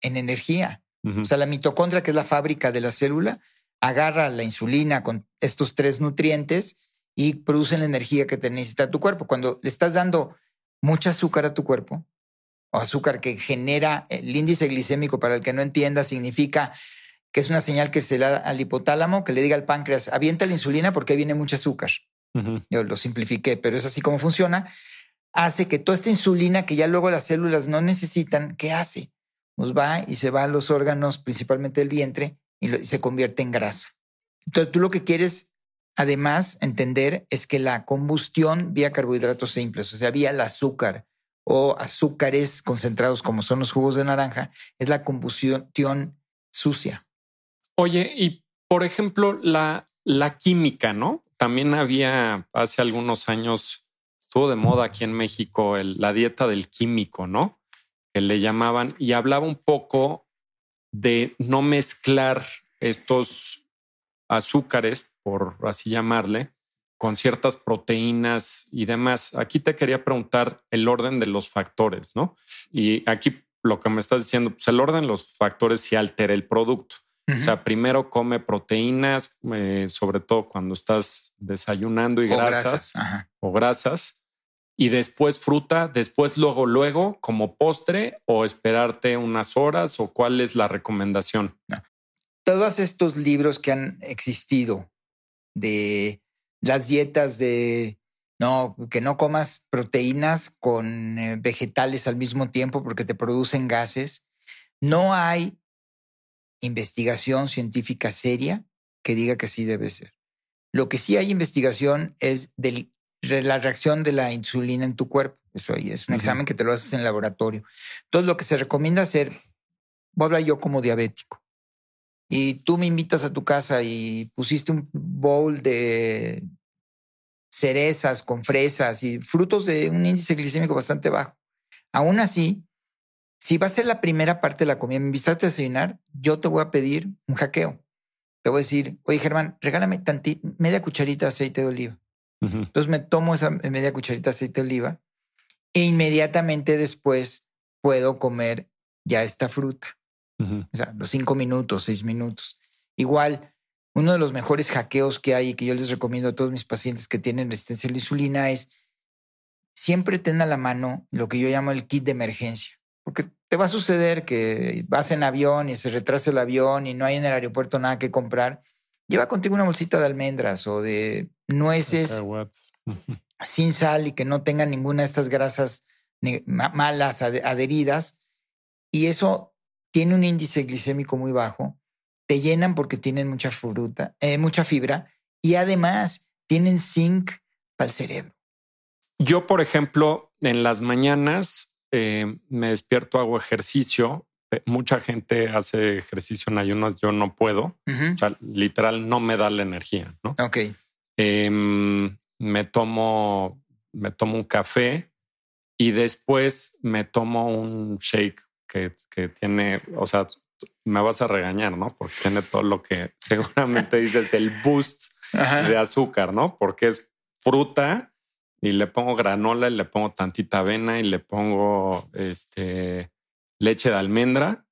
en energía. O sea, la mitocondria, que es la fábrica de la célula, agarra la insulina con estos tres nutrientes y produce la energía que te necesita tu cuerpo. Cuando le estás dando mucha azúcar a tu cuerpo, o azúcar que genera el índice glicémico, para el que no entienda, significa que es una señal que se le da al hipotálamo, que le diga al páncreas, avienta la insulina porque viene mucho azúcar. Yo lo simplifiqué, pero es así como funciona hace que toda esta insulina que ya luego las células no necesitan, ¿qué hace? Nos pues va y se va a los órganos, principalmente el vientre, y, se convierte en grasa. Entonces tú lo que quieres, además, entender es que la combustión vía carbohidratos simples, o sea, vía el azúcar o azúcares concentrados como son los jugos de naranja, es la combustión sucia. Oye, y por ejemplo, la, la química, ¿no? También había hace algunos años, estuvo de moda aquí en México la dieta del químico, ¿no? Que le llamaban y hablaba un poco de no mezclar estos azúcares, por así llamarle, con ciertas proteínas y demás. Aquí te quería preguntar el orden de los factores, ¿no? Y aquí lo que me estás diciendo, pues el orden de los factores sí altera el producto. O sea, primero come proteínas, eh, sobre todo cuando estás desayunando y grasas, o grasas, y después fruta, después luego, luego como postre o esperarte unas horas o cuál es la recomendación. Todos estos libros que han existido de las dietas de no, que no comas proteínas con eh, vegetales al mismo tiempo porque te producen gases. No hay investigación científica seria que diga que sí debe ser. Lo que sí hay investigación es de la reacción de la insulina en tu cuerpo. Eso ahí es un examen que te lo haces en laboratorio. Entonces, lo que se recomienda hacer, voy a hablar yo como diabético, y tú me invitas a tu casa y pusiste un bowl de cerezas con fresas y frutos de un índice glicémico bastante bajo. Aún así, si va a ser la primera parte de la comida, me invitaste a desayunar, yo te voy a pedir un hackeo. Te voy a decir, oye Germán, regálame tantita, media cucharita de aceite de oliva. Entonces me tomo esa media cucharita de aceite de oliva e inmediatamente después puedo comer ya esta fruta. O sea, los cinco minutos, seis minutos. Igual, uno de los mejores hackeos que hay y que yo les recomiendo a todos mis pacientes que tienen resistencia a la insulina es siempre ten a la mano lo que yo llamo el kit de emergencia. Porque te va a suceder que vas en avión y se retrasa el avión y no hay en el aeropuerto nada que comprar. Lleva contigo una bolsita de almendras o de nueces sin sal y que no tengan ninguna de estas grasas malas adheridas. Y eso tiene un índice glicémico muy bajo te llenan porque tienen mucha fruta, eh, mucha fibra y además tienen zinc para el cerebro. Yo, por ejemplo, en las mañanas eh, me despierto, hago ejercicio. Mucha gente hace ejercicio en ayunas, yo no puedo. O sea, literal no me da la energía, ¿no? Ok. Em, me tomo, me tomo un café y después me tomo un shake que, que tiene, o sea, me vas a regañar, ¿no? Porque tiene todo lo que seguramente dices el boost de azúcar, ¿no? Porque es fruta y le pongo granola y le pongo tantita avena y le pongo este leche de almendra,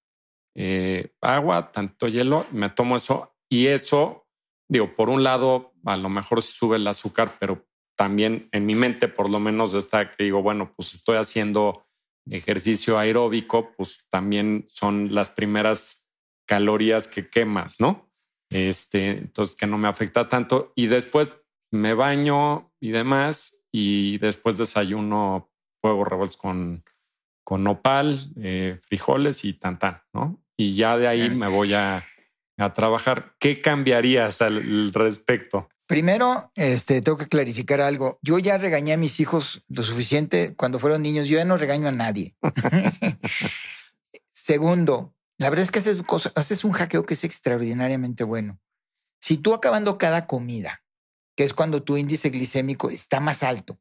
eh, agua, tanto hielo, me tomo eso y eso, digo, por un lado, a lo mejor sube el azúcar, pero también en mi mente por lo menos está que digo, bueno, pues estoy haciendo ejercicio aeróbico, pues también son las primeras calorías que quemas, ¿no? Este, entonces que no me afecta tanto. Y después me baño y demás, y después desayuno huevos revueltos con, con nopal, eh, frijoles y tantán, ¿no? Y ya de ahí me voy a, a trabajar. ¿Qué cambiarías al respecto? Primero, este, tengo que clarificar algo. Yo ya regañé a mis hijos lo suficiente cuando fueron niños. Yo ya no regaño a nadie. Segundo, la verdad es que haces, haces un hackeo que es extraordinariamente bueno. Si tú acabando cada comida, que es cuando tu índice glicémico está más alto,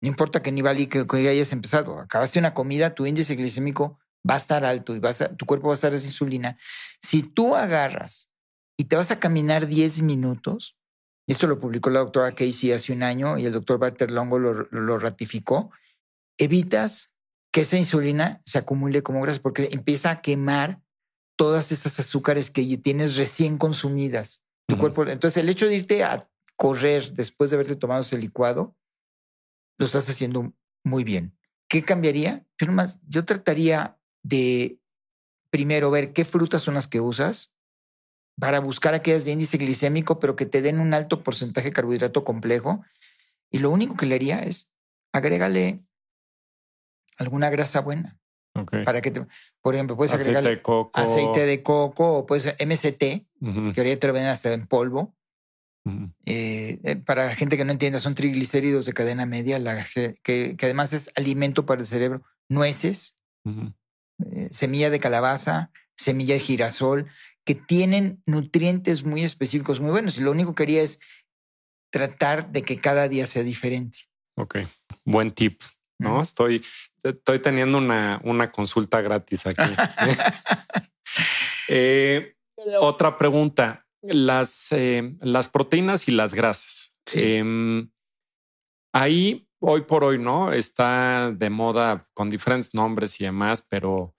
no importa que ni valí que, que, hayas empezado, acabaste una comida, tu índice glicémico va a estar alto y vas tu cuerpo va a estar de insulina. Si tú agarras y te vas a caminar 10 minutos, esto lo publicó la doctora Casey hace un año y el doctor Walter Longo lo, ratificó, evitas que esa insulina se acumule como grasa porque empieza a quemar todas esas azúcares que tienes recién consumidas. Tu cuerpo, entonces el hecho de irte a correr después de haberte tomado ese licuado, lo estás haciendo muy bien. ¿Qué cambiaría? Yo nomás, yo trataría de primero ver qué frutas son las que usas, para buscar aquellas de índice glicémico, pero que te den un alto porcentaje de carbohidrato complejo. Y lo único que le haría es agrégale alguna grasa buena. Para que, te, por ejemplo, puedes aceite de coco. aceite de coco o puedes MCT, que ahorita te lo venden hasta en polvo. Eh, eh, para gente que no entienda, son triglicéridos de cadena media, la, que, además es alimento para el cerebro. Nueces, eh, semilla de calabaza, semilla de girasol, que tienen nutrientes muy específicos, muy buenos. Y lo único que quería es tratar de que cada día sea diferente. Ok, buen tip. ¿no? Estoy, estoy teniendo una, una consulta gratis aquí. Eh, otra pregunta. Las, eh, las proteínas y las grasas. Em, ahí, hoy por hoy, ¿no? Está de moda con diferentes nombres y demás, pero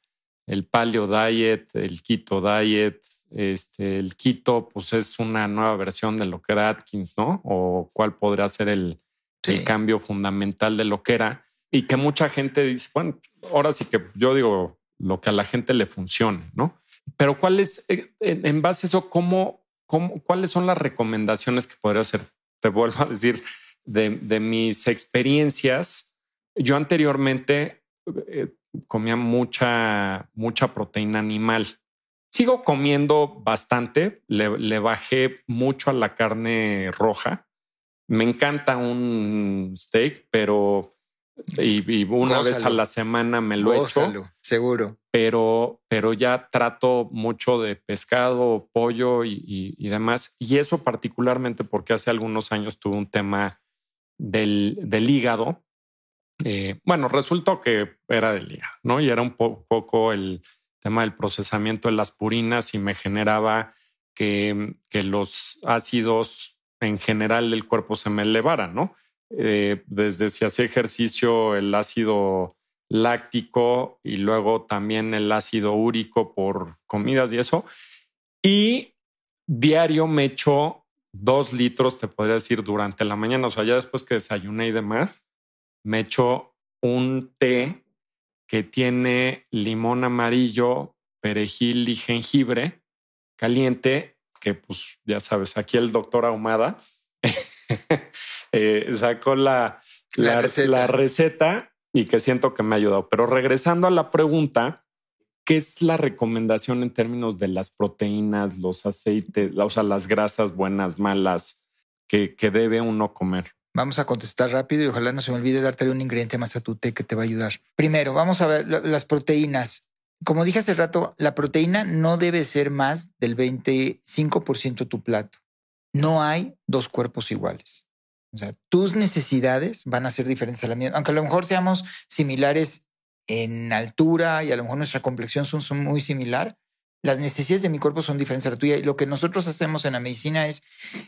el paleo diet, el keto diet, este, el keto, pues es una nueva versión de lo que era Atkins, ¿no? O cuál podría ser el, el cambio fundamental de lo que era. Y que mucha gente dice, bueno, ahora sí que yo digo lo que a la gente le funcione, ¿no? Pero cuál es, eh, en base a eso, cómo, cómo, cuáles son las recomendaciones que podría hacer? Te vuelvo a decir, de, de mis experiencias, yo anteriormente eh, comía mucha, mucha proteína animal. Sigo comiendo bastante, le, le, bajé mucho a la carne roja. Me encanta un steak, pero y, una vez a la semana me lo echo. Seguro. Pero, pero ya trato mucho de pescado, pollo y, demás. Y eso particularmente porque hace algunos años tuve un tema del, del hígado. Eh, bueno, resultó que era del hígado, ¿no? Y era un poco el tema del procesamiento de las purinas y me generaba que, que los ácidos en general del cuerpo se me elevaran, ¿no? Eh, desde si hacía ejercicio el ácido láctico y luego también el ácido úrico por comidas y eso. Y diario me echo dos litros, te podría decir, durante la mañana. O sea, ya después que desayuné y demás, me echo un té que tiene limón amarillo, perejil y jengibre caliente, que pues ya sabes, aquí el doctor Ahumada Eh, sacó la, la, receta. Y que siento que me ha ayudado. Pero regresando a la pregunta, ¿qué es la recomendación en términos de las proteínas, los aceites, o sea, las grasas buenas, malas que, que debe uno comer? Vamos a contestar rápido y ojalá no se me olvide darte un ingrediente más a tu té que te va a ayudar. Primero, vamos a ver las proteínas. Como dije hace rato, la proteína no debe ser más del 25% de tu plato. No hay dos cuerpos iguales. O sea, tus necesidades van a ser diferentes a la mía, aunque a lo mejor seamos similares en altura y a lo mejor nuestra complexión son, muy similar. Las necesidades de mi cuerpo son diferentes a la tuya y lo que nosotros hacemos en la medicina es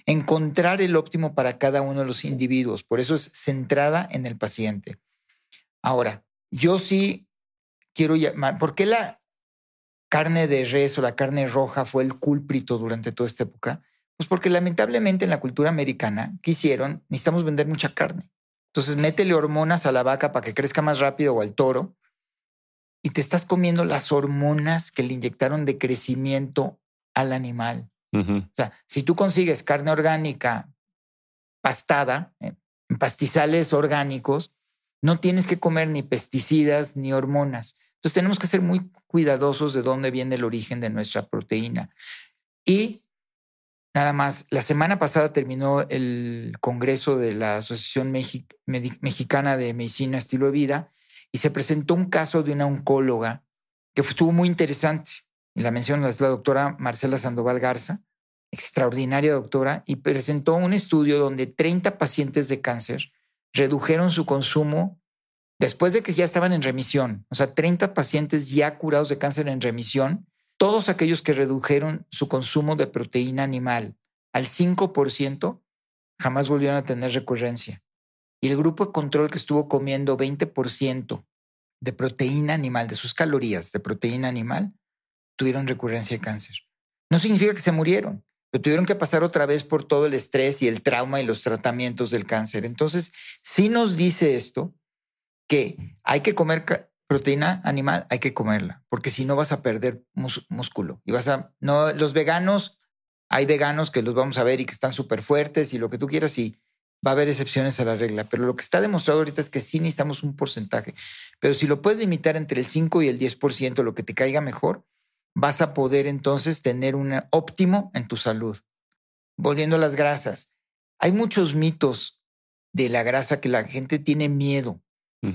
encontrar el óptimo para cada uno de los individuos. Por eso es centrada en el paciente. Ahora, yo sí quiero llamar, ¿por qué la carne de res o la carne roja fue el culprito durante toda esta época? Pues porque lamentablemente en la cultura americana, ¿qué hicieron? Necesitamos vender mucha carne. Entonces métele hormonas a la vaca para que crezca más rápido o al toro y te estás comiendo las hormonas que le inyectaron de crecimiento al animal. O sea, si tú consigues carne orgánica pastada, eh, en pastizales orgánicos, no tienes que comer ni pesticidas ni hormonas. Entonces tenemos que ser muy cuidadosos de dónde viene el origen de nuestra proteína. Y Nada más, la semana pasada terminó el Congreso de la Asociación Mexicana de Medicina Estilo de Vida y se presentó un caso de una oncóloga que estuvo muy interesante. La menciona la doctora Marcela Sandoval Garza, extraordinaria doctora, y presentó un estudio donde 30 pacientes de cáncer redujeron su consumo después de que ya estaban en remisión. O sea, 30 pacientes ya curados de cáncer en remisión todos aquellos que redujeron su consumo de proteína animal al 5% jamás volvieron a tener recurrencia. Y el grupo de control que estuvo comiendo 20% de proteína animal, de sus calorías de proteína animal, tuvieron recurrencia de cáncer. No significa que se murieron, pero tuvieron que pasar otra vez por todo el estrés y el trauma y los tratamientos del cáncer. Entonces, sí nos dice esto que hay que comer proteína animal hay que comerla, porque si no vas a perder músculo y vas a no los veganos hay veganos que los vamos a ver y que están súper fuertes y lo que tú quieras y va a haber excepciones a la regla, pero lo que está demostrado ahorita es que sí necesitamos un porcentaje, pero si lo puedes limitar entre el 5 y el 10%, lo que te caiga mejor, vas a poder entonces tener un óptimo en tu salud. Volviendo a las grasas, hay muchos mitos de la grasa que la gente tiene miedo.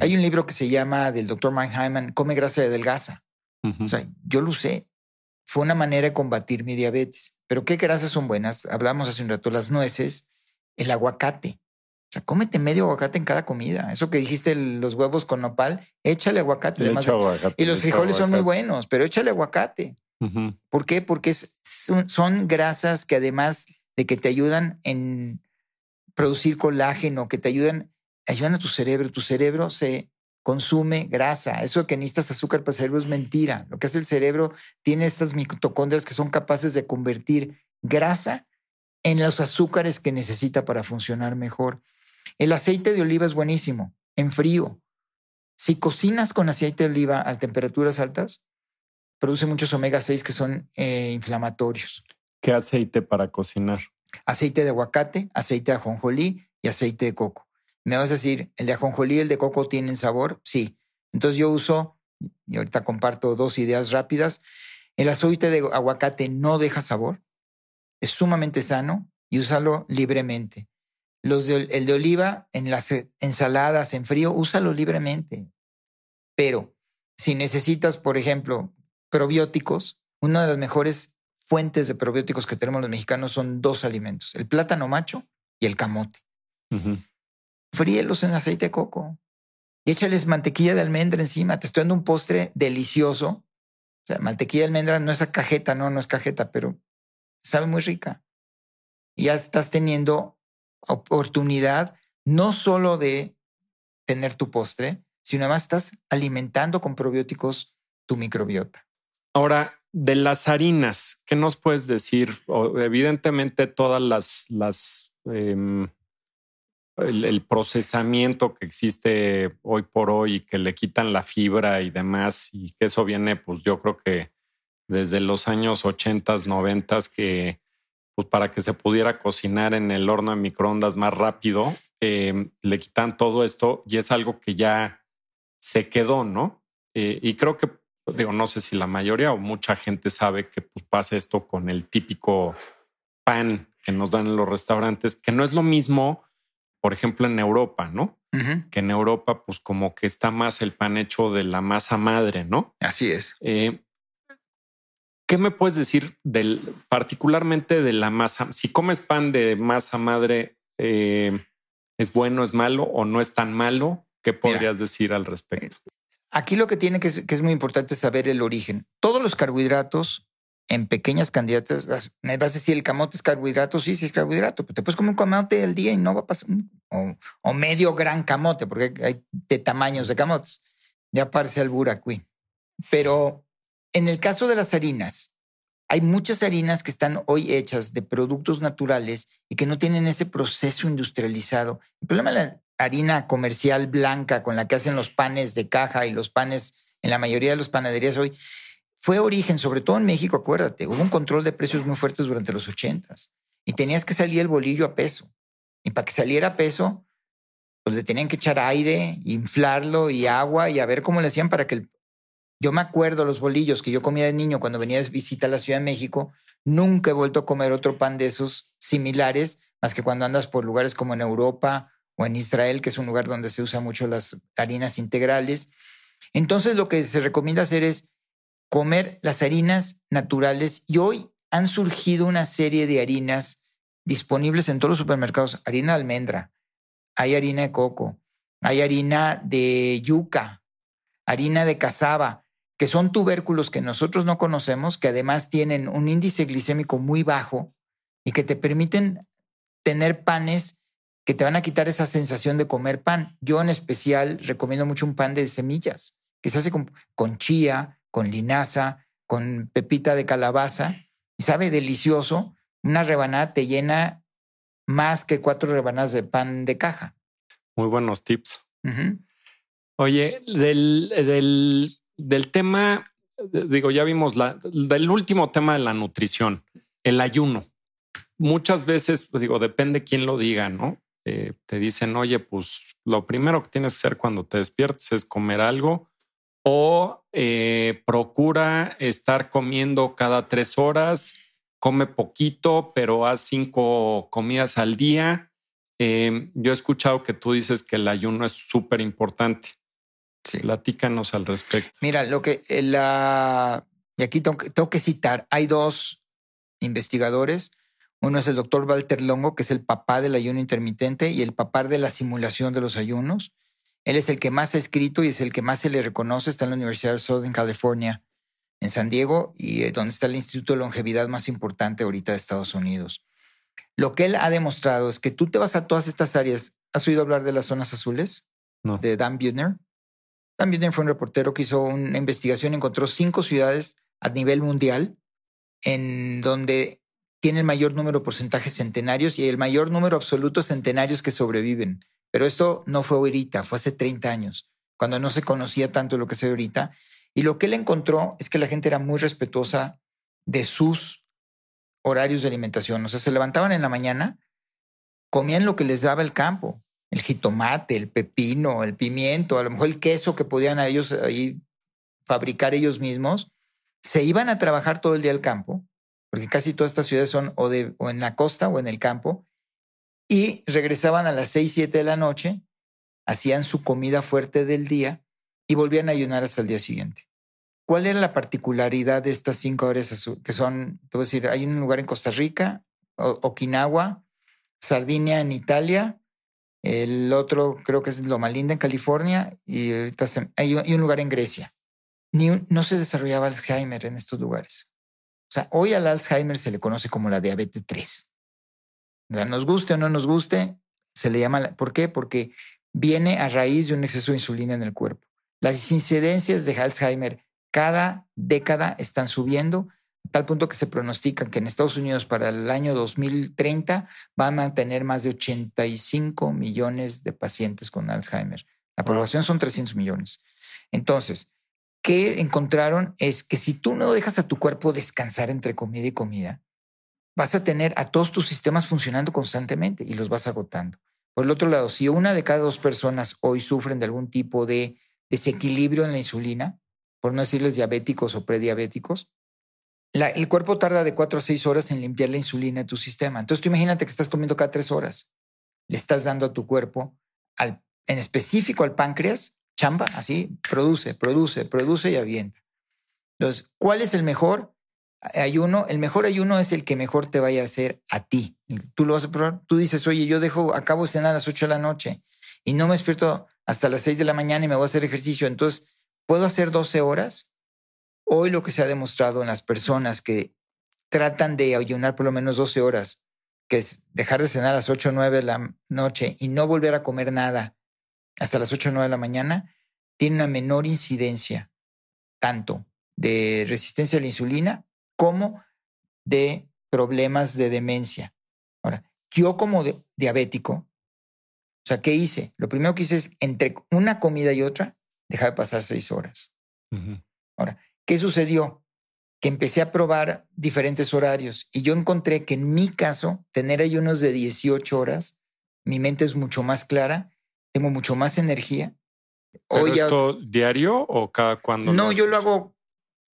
Hay un libro que se llama del doctor Mike Hyman, Come grasa de adelgaza. O sea, yo lo sé. fue una manera de combatir mi diabetes. Pero ¿qué grasas son buenas? Hablamos hace un rato, las nueces, el aguacate. O sea, cómete medio aguacate en cada comida. Eso que dijiste, los huevos con nopal, échale aguacate. y los frijoles son muy buenos, pero échale aguacate. ¿Por qué? Porque son grasas que además de que te ayudan en producir colágeno, que te ayudan, ayudan a tu cerebro. Tu cerebro se consume grasa. Eso que necesitas azúcar para el cerebro es mentira. Lo que hace el cerebro tiene estas mitocondrias que son capaces de convertir grasa en los azúcares que necesita para funcionar mejor. El aceite de oliva es buenísimo, en frío. Si cocinas con aceite de oliva a temperaturas altas, produce muchos omega 6 que son eh, inflamatorios. ¿Qué aceite para cocinar? Aceite de aguacate, aceite de ajonjolí y aceite de coco. Me vas a decir, ¿el de ajonjolí y el de coco tienen sabor? Sí. Entonces yo uso, y ahorita comparto dos ideas rápidas. El aceite de aguacate no deja sabor, es sumamente sano y úsalo libremente. El de oliva en las ensaladas en frío, úsalo libremente. Pero si necesitas, por ejemplo, probióticos, una de las mejores fuentes de probióticos que tenemos los mexicanos son dos alimentos, el plátano macho y el camote. Fríelos en aceite de coco y échales mantequilla de almendra encima. Te estoy dando un postre delicioso. O sea, mantequilla de almendra no es cajeta, no, no es cajeta, pero sabe muy rica. Y ya estás teniendo oportunidad no solo de tener tu postre, sino además estás alimentando con probióticos tu microbiota. Ahora, de las harinas, ¿qué nos puedes decir? evidentemente, todas las, las em, el, procesamiento que existe hoy por hoy y que le quitan la fibra y demás, y que eso viene, pues yo creo que desde los años 80, 90, que pues para que se pudiera cocinar en el horno de microondas más rápido, em, le quitan todo esto y es algo que ya se quedó, ¿no? Eh, y creo que digo, no sé si la mayoría o mucha gente sabe que pues, pasa esto con el típico pan que nos dan en los restaurantes, que no es lo mismo, por ejemplo, en Europa, ¿no? Que en Europa, pues como que está más el pan hecho de la masa madre, ¿no? Así es. Eh, ¿Qué me puedes decir del, particularmente de la masa? Si comes pan de masa madre, eh, ¿es bueno, es malo o no es tan malo? ¿Qué podrías decir al respecto? Aquí lo que tiene que, es muy importante saber el origen. Todos los carbohidratos en pequeñas cantidades, me vas a decir el camote es carbohidrato, sí, sí es carbohidrato, pero te puedes comer un camote al día y no va a pasar, o, medio gran camote, porque hay de tamaños de camotes. Ya parece el buracuí. Pero en el caso de las harinas, hay muchas harinas que están hoy hechas de productos naturales y que no tienen ese proceso industrializado. El problema de harina comercial blanca con la que hacen los panes de caja y los panes en la mayoría de las panaderías hoy, fue origen, sobre todo en México, acuérdate, hubo un control de precios muy fuertes durante los ochentas y tenías que salir el bolillo a peso. Y para que saliera a peso, pues le tenían que echar aire, inflarlo y agua y a ver cómo le hacían para que el... Yo me acuerdo los bolillos que yo comía de niño cuando venía de visita a la Ciudad de México, nunca he vuelto a comer otro pan de esos similares, más que cuando andas por lugares como en Europa o en Israel, que es un lugar donde se usan mucho las harinas integrales. Entonces lo que se recomienda hacer es comer las harinas naturales y hoy han surgido una serie de harinas disponibles en todos los supermercados. Harina de almendra, hay harina de coco, hay harina de yuca, harina de cazaba, que son tubérculos que nosotros no conocemos, que además tienen un índice glicémico muy bajo y que te permiten tener panes que te van a quitar esa sensación de comer pan. Yo en especial recomiendo mucho un pan de semillas, que se hace con, chía, con linaza, con pepita de calabaza, y sabe delicioso. Una rebanada te llena más que cuatro rebanadas de pan de caja. Muy buenos tips. Oye, del, del, del, tema, digo, ya vimos la, del último tema de la nutrición, el ayuno. Muchas veces, digo, depende quién lo diga, ¿no? Eh, te dicen, oye, pues lo primero que tienes que hacer cuando te despiertes es comer algo o eh, procura estar comiendo cada tres horas, come poquito, pero haz cinco comidas al día. Em, yo he escuchado que tú dices que el ayuno es súper importante. Platícanos al respecto. Mira, lo que eh, la Y aquí tengo que, tengo que citar, hay dos investigadores. Uno es el doctor Walter Longo, que es el papá del ayuno intermitente y el papá de la simulación de los ayunos. Él es el que más ha escrito y es el que más se le reconoce. Está en la Universidad de Southern California, en San Diego, y eh, donde está el instituto de longevidad más importante ahorita de Estados Unidos. Lo que él ha demostrado es que tú te vas a todas estas áreas. ¿Has oído hablar de las zonas azules? No. De Dan Buettner. Dan Buettner fue un reportero que hizo una investigación, encontró cinco ciudades a nivel mundial en donde tiene el mayor número de porcentajes centenarios y el mayor número absoluto de centenarios que sobreviven. Pero esto no fue ahorita, fue hace 30 años, cuando no se conocía tanto lo que ve ahorita. Y lo que él encontró es que la gente era muy respetuosa de sus horarios de alimentación. O sea, se levantaban en la mañana, comían lo que les daba el campo, el jitomate, el pepino, el pimiento, a lo mejor el queso que podían ellos ahí fabricar ellos mismos. Se iban a trabajar todo el día al campo, porque casi todas estas ciudades son o en la costa o en el campo, y regresaban a las seis, siete de la noche, hacían su comida fuerte del día y volvían a ayunar hasta el día siguiente. ¿Cuál era la particularidad de estas cinco horas que son, te voy a decir, hay un lugar en Costa Rica, Okinawa, Sardinia en Italia, el otro creo que es Loma Linda en California y hay, un lugar en Grecia. No se desarrollaba Alzheimer en estos lugares. O sea, hoy al Alzheimer se le conoce como la diabetes 3. Nos guste o no nos guste, se le llama. ¿Por qué? Porque viene a raíz de un exceso de insulina en el cuerpo. Las incidencias de Alzheimer cada década están subiendo, a tal punto que se pronostica que en Estados Unidos para el año 2030 van a tener más de 85 millones de pacientes con Alzheimer. La población son 300 millones. Entonces, ¿qué encontraron? Es que si tú no dejas a tu cuerpo descansar entre comida y comida, vas a tener a todos tus sistemas funcionando constantemente y los vas agotando. Por el otro lado, si una de cada dos personas hoy sufren de algún tipo de desequilibrio en la insulina, por no decirles diabéticos o prediabéticos, el cuerpo tarda de cuatro a seis horas en limpiar la insulina de tu sistema. Entonces tú imagínate que estás comiendo cada tres horas. Le estás dando a tu cuerpo, en específico al páncreas, chamba, así, produce, produce, produce y avienta. Entonces, ¿cuál es el mejor ayuno? El mejor ayuno es el que mejor te vaya a hacer a ti. Tú lo vas a probar. Tú dices, oye, yo dejo, acabo de cenar a las ocho de la noche y no me despierto hasta las seis de la mañana y me voy a hacer ejercicio. Entonces, ¿puedo hacer 12 horas? Hoy lo que se ha demostrado en las personas que tratan de ayunar por lo menos 12 horas, que es dejar de cenar a las 8 o 9 de la noche y no volver a comer nada hasta las 8 o 9 de la mañana, tiene una menor incidencia tanto de resistencia a la insulina como de problemas de demencia. Ahora, yo como diabético, o sea, ¿qué hice? Lo primero que hice es entre una comida y otra, dejar de pasar seis horas. Ahora, ¿qué sucedió? Que empecé a probar diferentes horarios y yo encontré que en mi caso, tener ayunos de 18 horas, mi mente es mucho más clara, tengo mucho más energía. Hoy esto diario o cada cuando? No, yo lo hago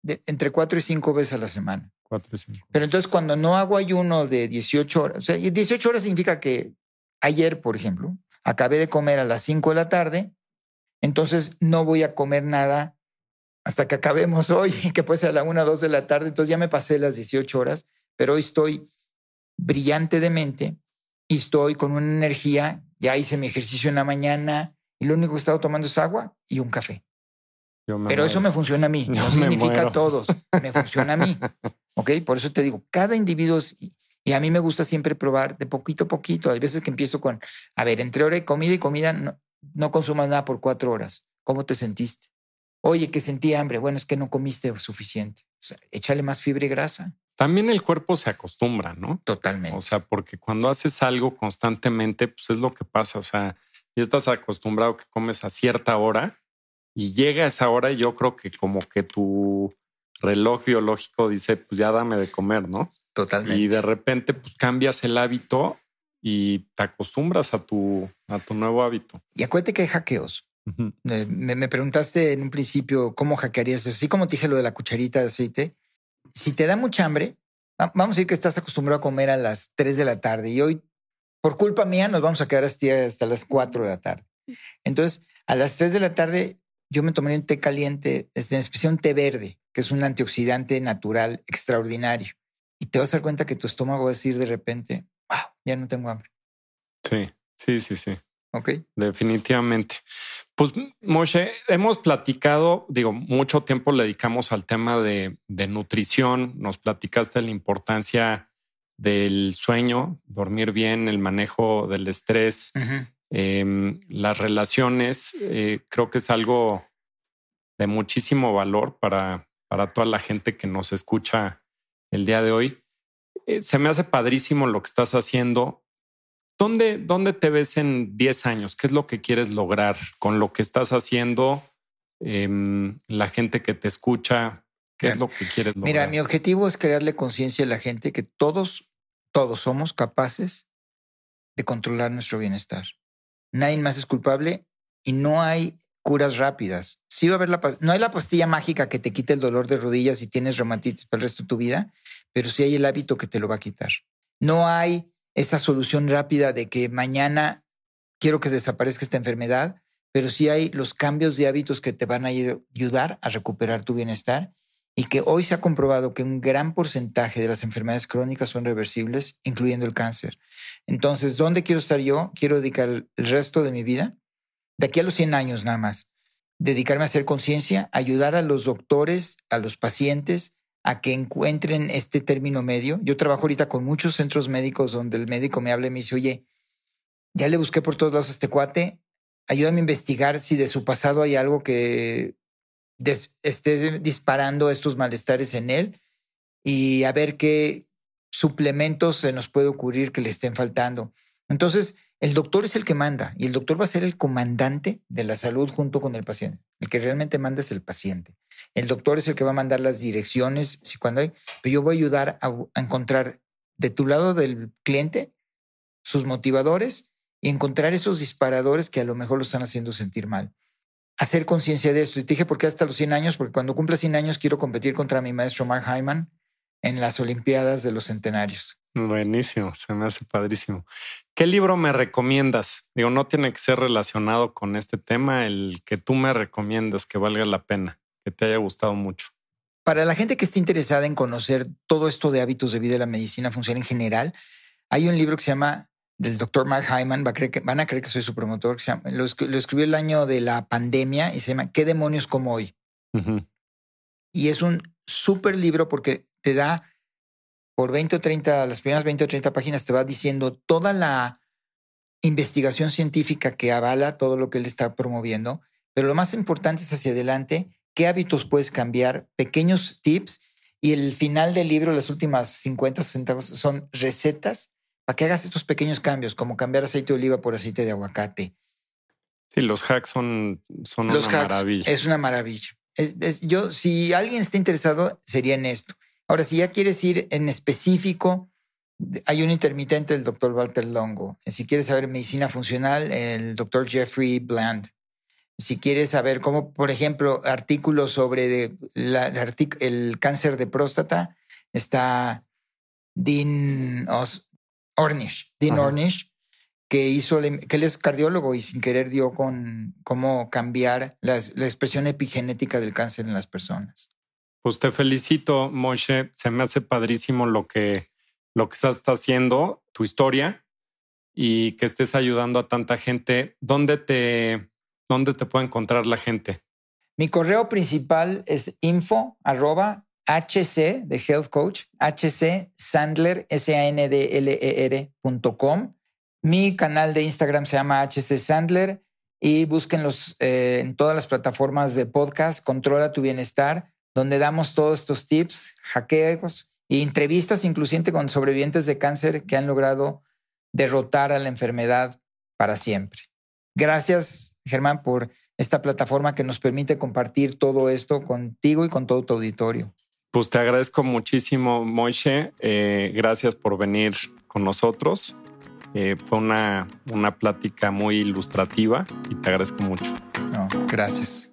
entre cuatro y cinco veces a la semana. Cuatro y cinco. Pero entonces cuando no hago ayuno de 18 horas, o sea, 18 horas significa que ayer, por ejemplo, acabé de comer a las 5 de la tarde, entonces no voy a comer nada hasta que acabemos hoy, que puede ser a la 1 o 2 de la tarde, entonces ya me pasé las 18 horas, pero hoy estoy brillante de mente y estoy con una energía, ya hice mi ejercicio en la mañana y lo único que he estado tomando es agua y un café. Pero eso me funciona a mí, no significa a todos, me funciona a mí. ¿Ok? Por eso te digo, cada individuo es, y a mí me gusta siempre probar de poquito a poquito. Hay veces que empiezo con, a ver, entre hora y comida y comida, no, no consumas nada por cuatro horas. ¿Cómo te sentiste? Oye, que sentí hambre. Bueno, es que no comiste suficiente. O sea, échale más fibra y grasa. También el cuerpo se acostumbra, ¿no? Totalmente. O sea, porque cuando haces algo constantemente, pues es lo que pasa. O sea, ya estás acostumbrado que comes a cierta hora y llega esa hora y yo creo que como que tu reloj biológico dice, pues ya dame de comer, ¿no? Totalmente. Y de repente, pues cambias el hábito y te acostumbras a tu, a tu nuevo hábito. Y acuérdate que hay hackeos. me, me, preguntaste en un principio cómo hackearías eso. Así como te dije lo de la cucharita de aceite. Si te da mucha hambre, vamos a decir que estás acostumbrado a comer a las 3 de la tarde y hoy, por culpa mía, nos vamos a quedar hasta las 4 de la tarde. Entonces, a las 3 de la tarde, yo me tomaría un té caliente, en especial un té verde, que es un antioxidante natural extraordinario. Y te vas a dar cuenta que tu estómago va a decir de repente, wow, ya no tengo hambre. Sí, sí, sí, sí. Ok. Definitivamente. Pues, Moshe, hemos platicado, digo, mucho tiempo le dedicamos al tema de, nutrición. Nos platicaste la importancia del sueño, dormir bien, el manejo del estrés, em, las relaciones. Eh, creo que es algo de muchísimo valor para, para toda la gente que nos escucha el día de hoy. Eh, se me hace padrísimo lo que estás haciendo. ¿Dónde, ¿Dónde te ves en 10 años? ¿Qué es lo que quieres lograr con lo que estás haciendo? Em, la gente que te escucha, ¿qué es lo que quieres lograr? Mira, mi objetivo es crearle conciencia a la gente que todos, todos somos capaces de controlar nuestro bienestar. Nadie más es culpable y no hay curas rápidas. Sí va a haber la, no hay la pastilla mágica que te quite el dolor de rodillas si tienes reumatitis para el resto de tu vida, pero sí hay el hábito que te lo va a quitar. No hay esa solución rápida de que mañana quiero que desaparezca esta enfermedad, pero sí hay los cambios de hábitos que te van a ayudar a recuperar tu bienestar y que hoy se ha comprobado que un gran porcentaje de las enfermedades crónicas son reversibles, incluyendo el cáncer. Entonces, ¿dónde quiero estar yo? Quiero dedicar el resto de mi vida de aquí a los 100 años nada más, dedicarme a hacer conciencia, ayudar a los doctores, a los pacientes a que encuentren este término medio. Yo trabajo ahorita con muchos centros médicos donde el médico me habla y me dice, oye, ya le busqué por todos lados a este cuate, ayúdame a investigar si de su pasado hay algo que esté disparando estos malestares en él y a ver qué suplementos se nos puede ocurrir que le estén faltando. Entonces, el doctor es el que manda y el doctor va a ser el comandante de la salud junto con el paciente. El que realmente manda es el paciente. El doctor es el que va a mandar las direcciones, si cuando hay, pero yo voy a ayudar a, encontrar de tu lado del cliente sus motivadores y encontrar esos disparadores que a lo mejor lo están haciendo sentir mal. Hacer conciencia de esto. Y te dije, ¿por qué hasta los 100 años? Porque cuando cumpla 100 años quiero competir contra mi maestro Mark Hyman en las Olimpiadas de los Centenarios. Buenísimo, se me hace padrísimo. ¿Qué libro me recomiendas? Digo, no tiene que ser relacionado con este tema, el que tú me recomiendas que valga la pena, que te haya gustado mucho. Para la gente que esté interesada en conocer todo esto de hábitos de vida y la medicina funcional en general, hay un libro que se llama del doctor Mark Hyman, va a creer que, van a creer que soy su promotor, lo, escribió el año de la pandemia y se llama ¿Qué demonios como hoy? Y es un súper libro porque te da por 20 o 30, las primeras 20 o 30 páginas te va diciendo toda la investigación científica que avala todo lo que él está promoviendo, pero lo más importante es hacia adelante, qué hábitos puedes cambiar, pequeños tips y el final del libro, las últimas 50 o 60 son recetas para que hagas estos pequeños cambios, como cambiar aceite de oliva por aceite de aguacate. Sí, los hacks son, son una maravilla. Es una maravilla. yo, si alguien está interesado, sería en esto. Ahora, si ya quieres ir en específico, hay un intermitente del doctor Walter Longo. Si quieres saber medicina funcional, el doctor Jeffrey Bland. Si quieres saber cómo, por ejemplo, artículos sobre el cáncer de próstata, está Dean Ornish, Dean Ornish, que hizo, que él es cardiólogo y sin querer dio con cómo cambiar la expresión epigenética del cáncer en las personas. Pues te felicito, Moshe. Se me hace padrísimo lo que, lo que estás haciendo, tu historia y que estés ayudando a tanta gente. ¿Dónde te, dónde te puede encontrar la gente? Mi correo principal es info arroba hc de health coach, hc sandler, s a n d l r Mi canal de Instagram se llama hc sandler y búsquenlos eh, en todas las plataformas de podcast, Controla tu bienestar donde damos todos estos tips, hackeos y entrevistas inclusive con sobrevivientes de cáncer que han logrado derrotar a la enfermedad para siempre. Gracias, Germán, por esta plataforma que nos permite compartir todo esto contigo y con todo tu auditorio. Pues te agradezco muchísimo, Moishe. Eh, gracias por venir con nosotros. Eh, fue una, una plática muy ilustrativa y te agradezco mucho. No, gracias.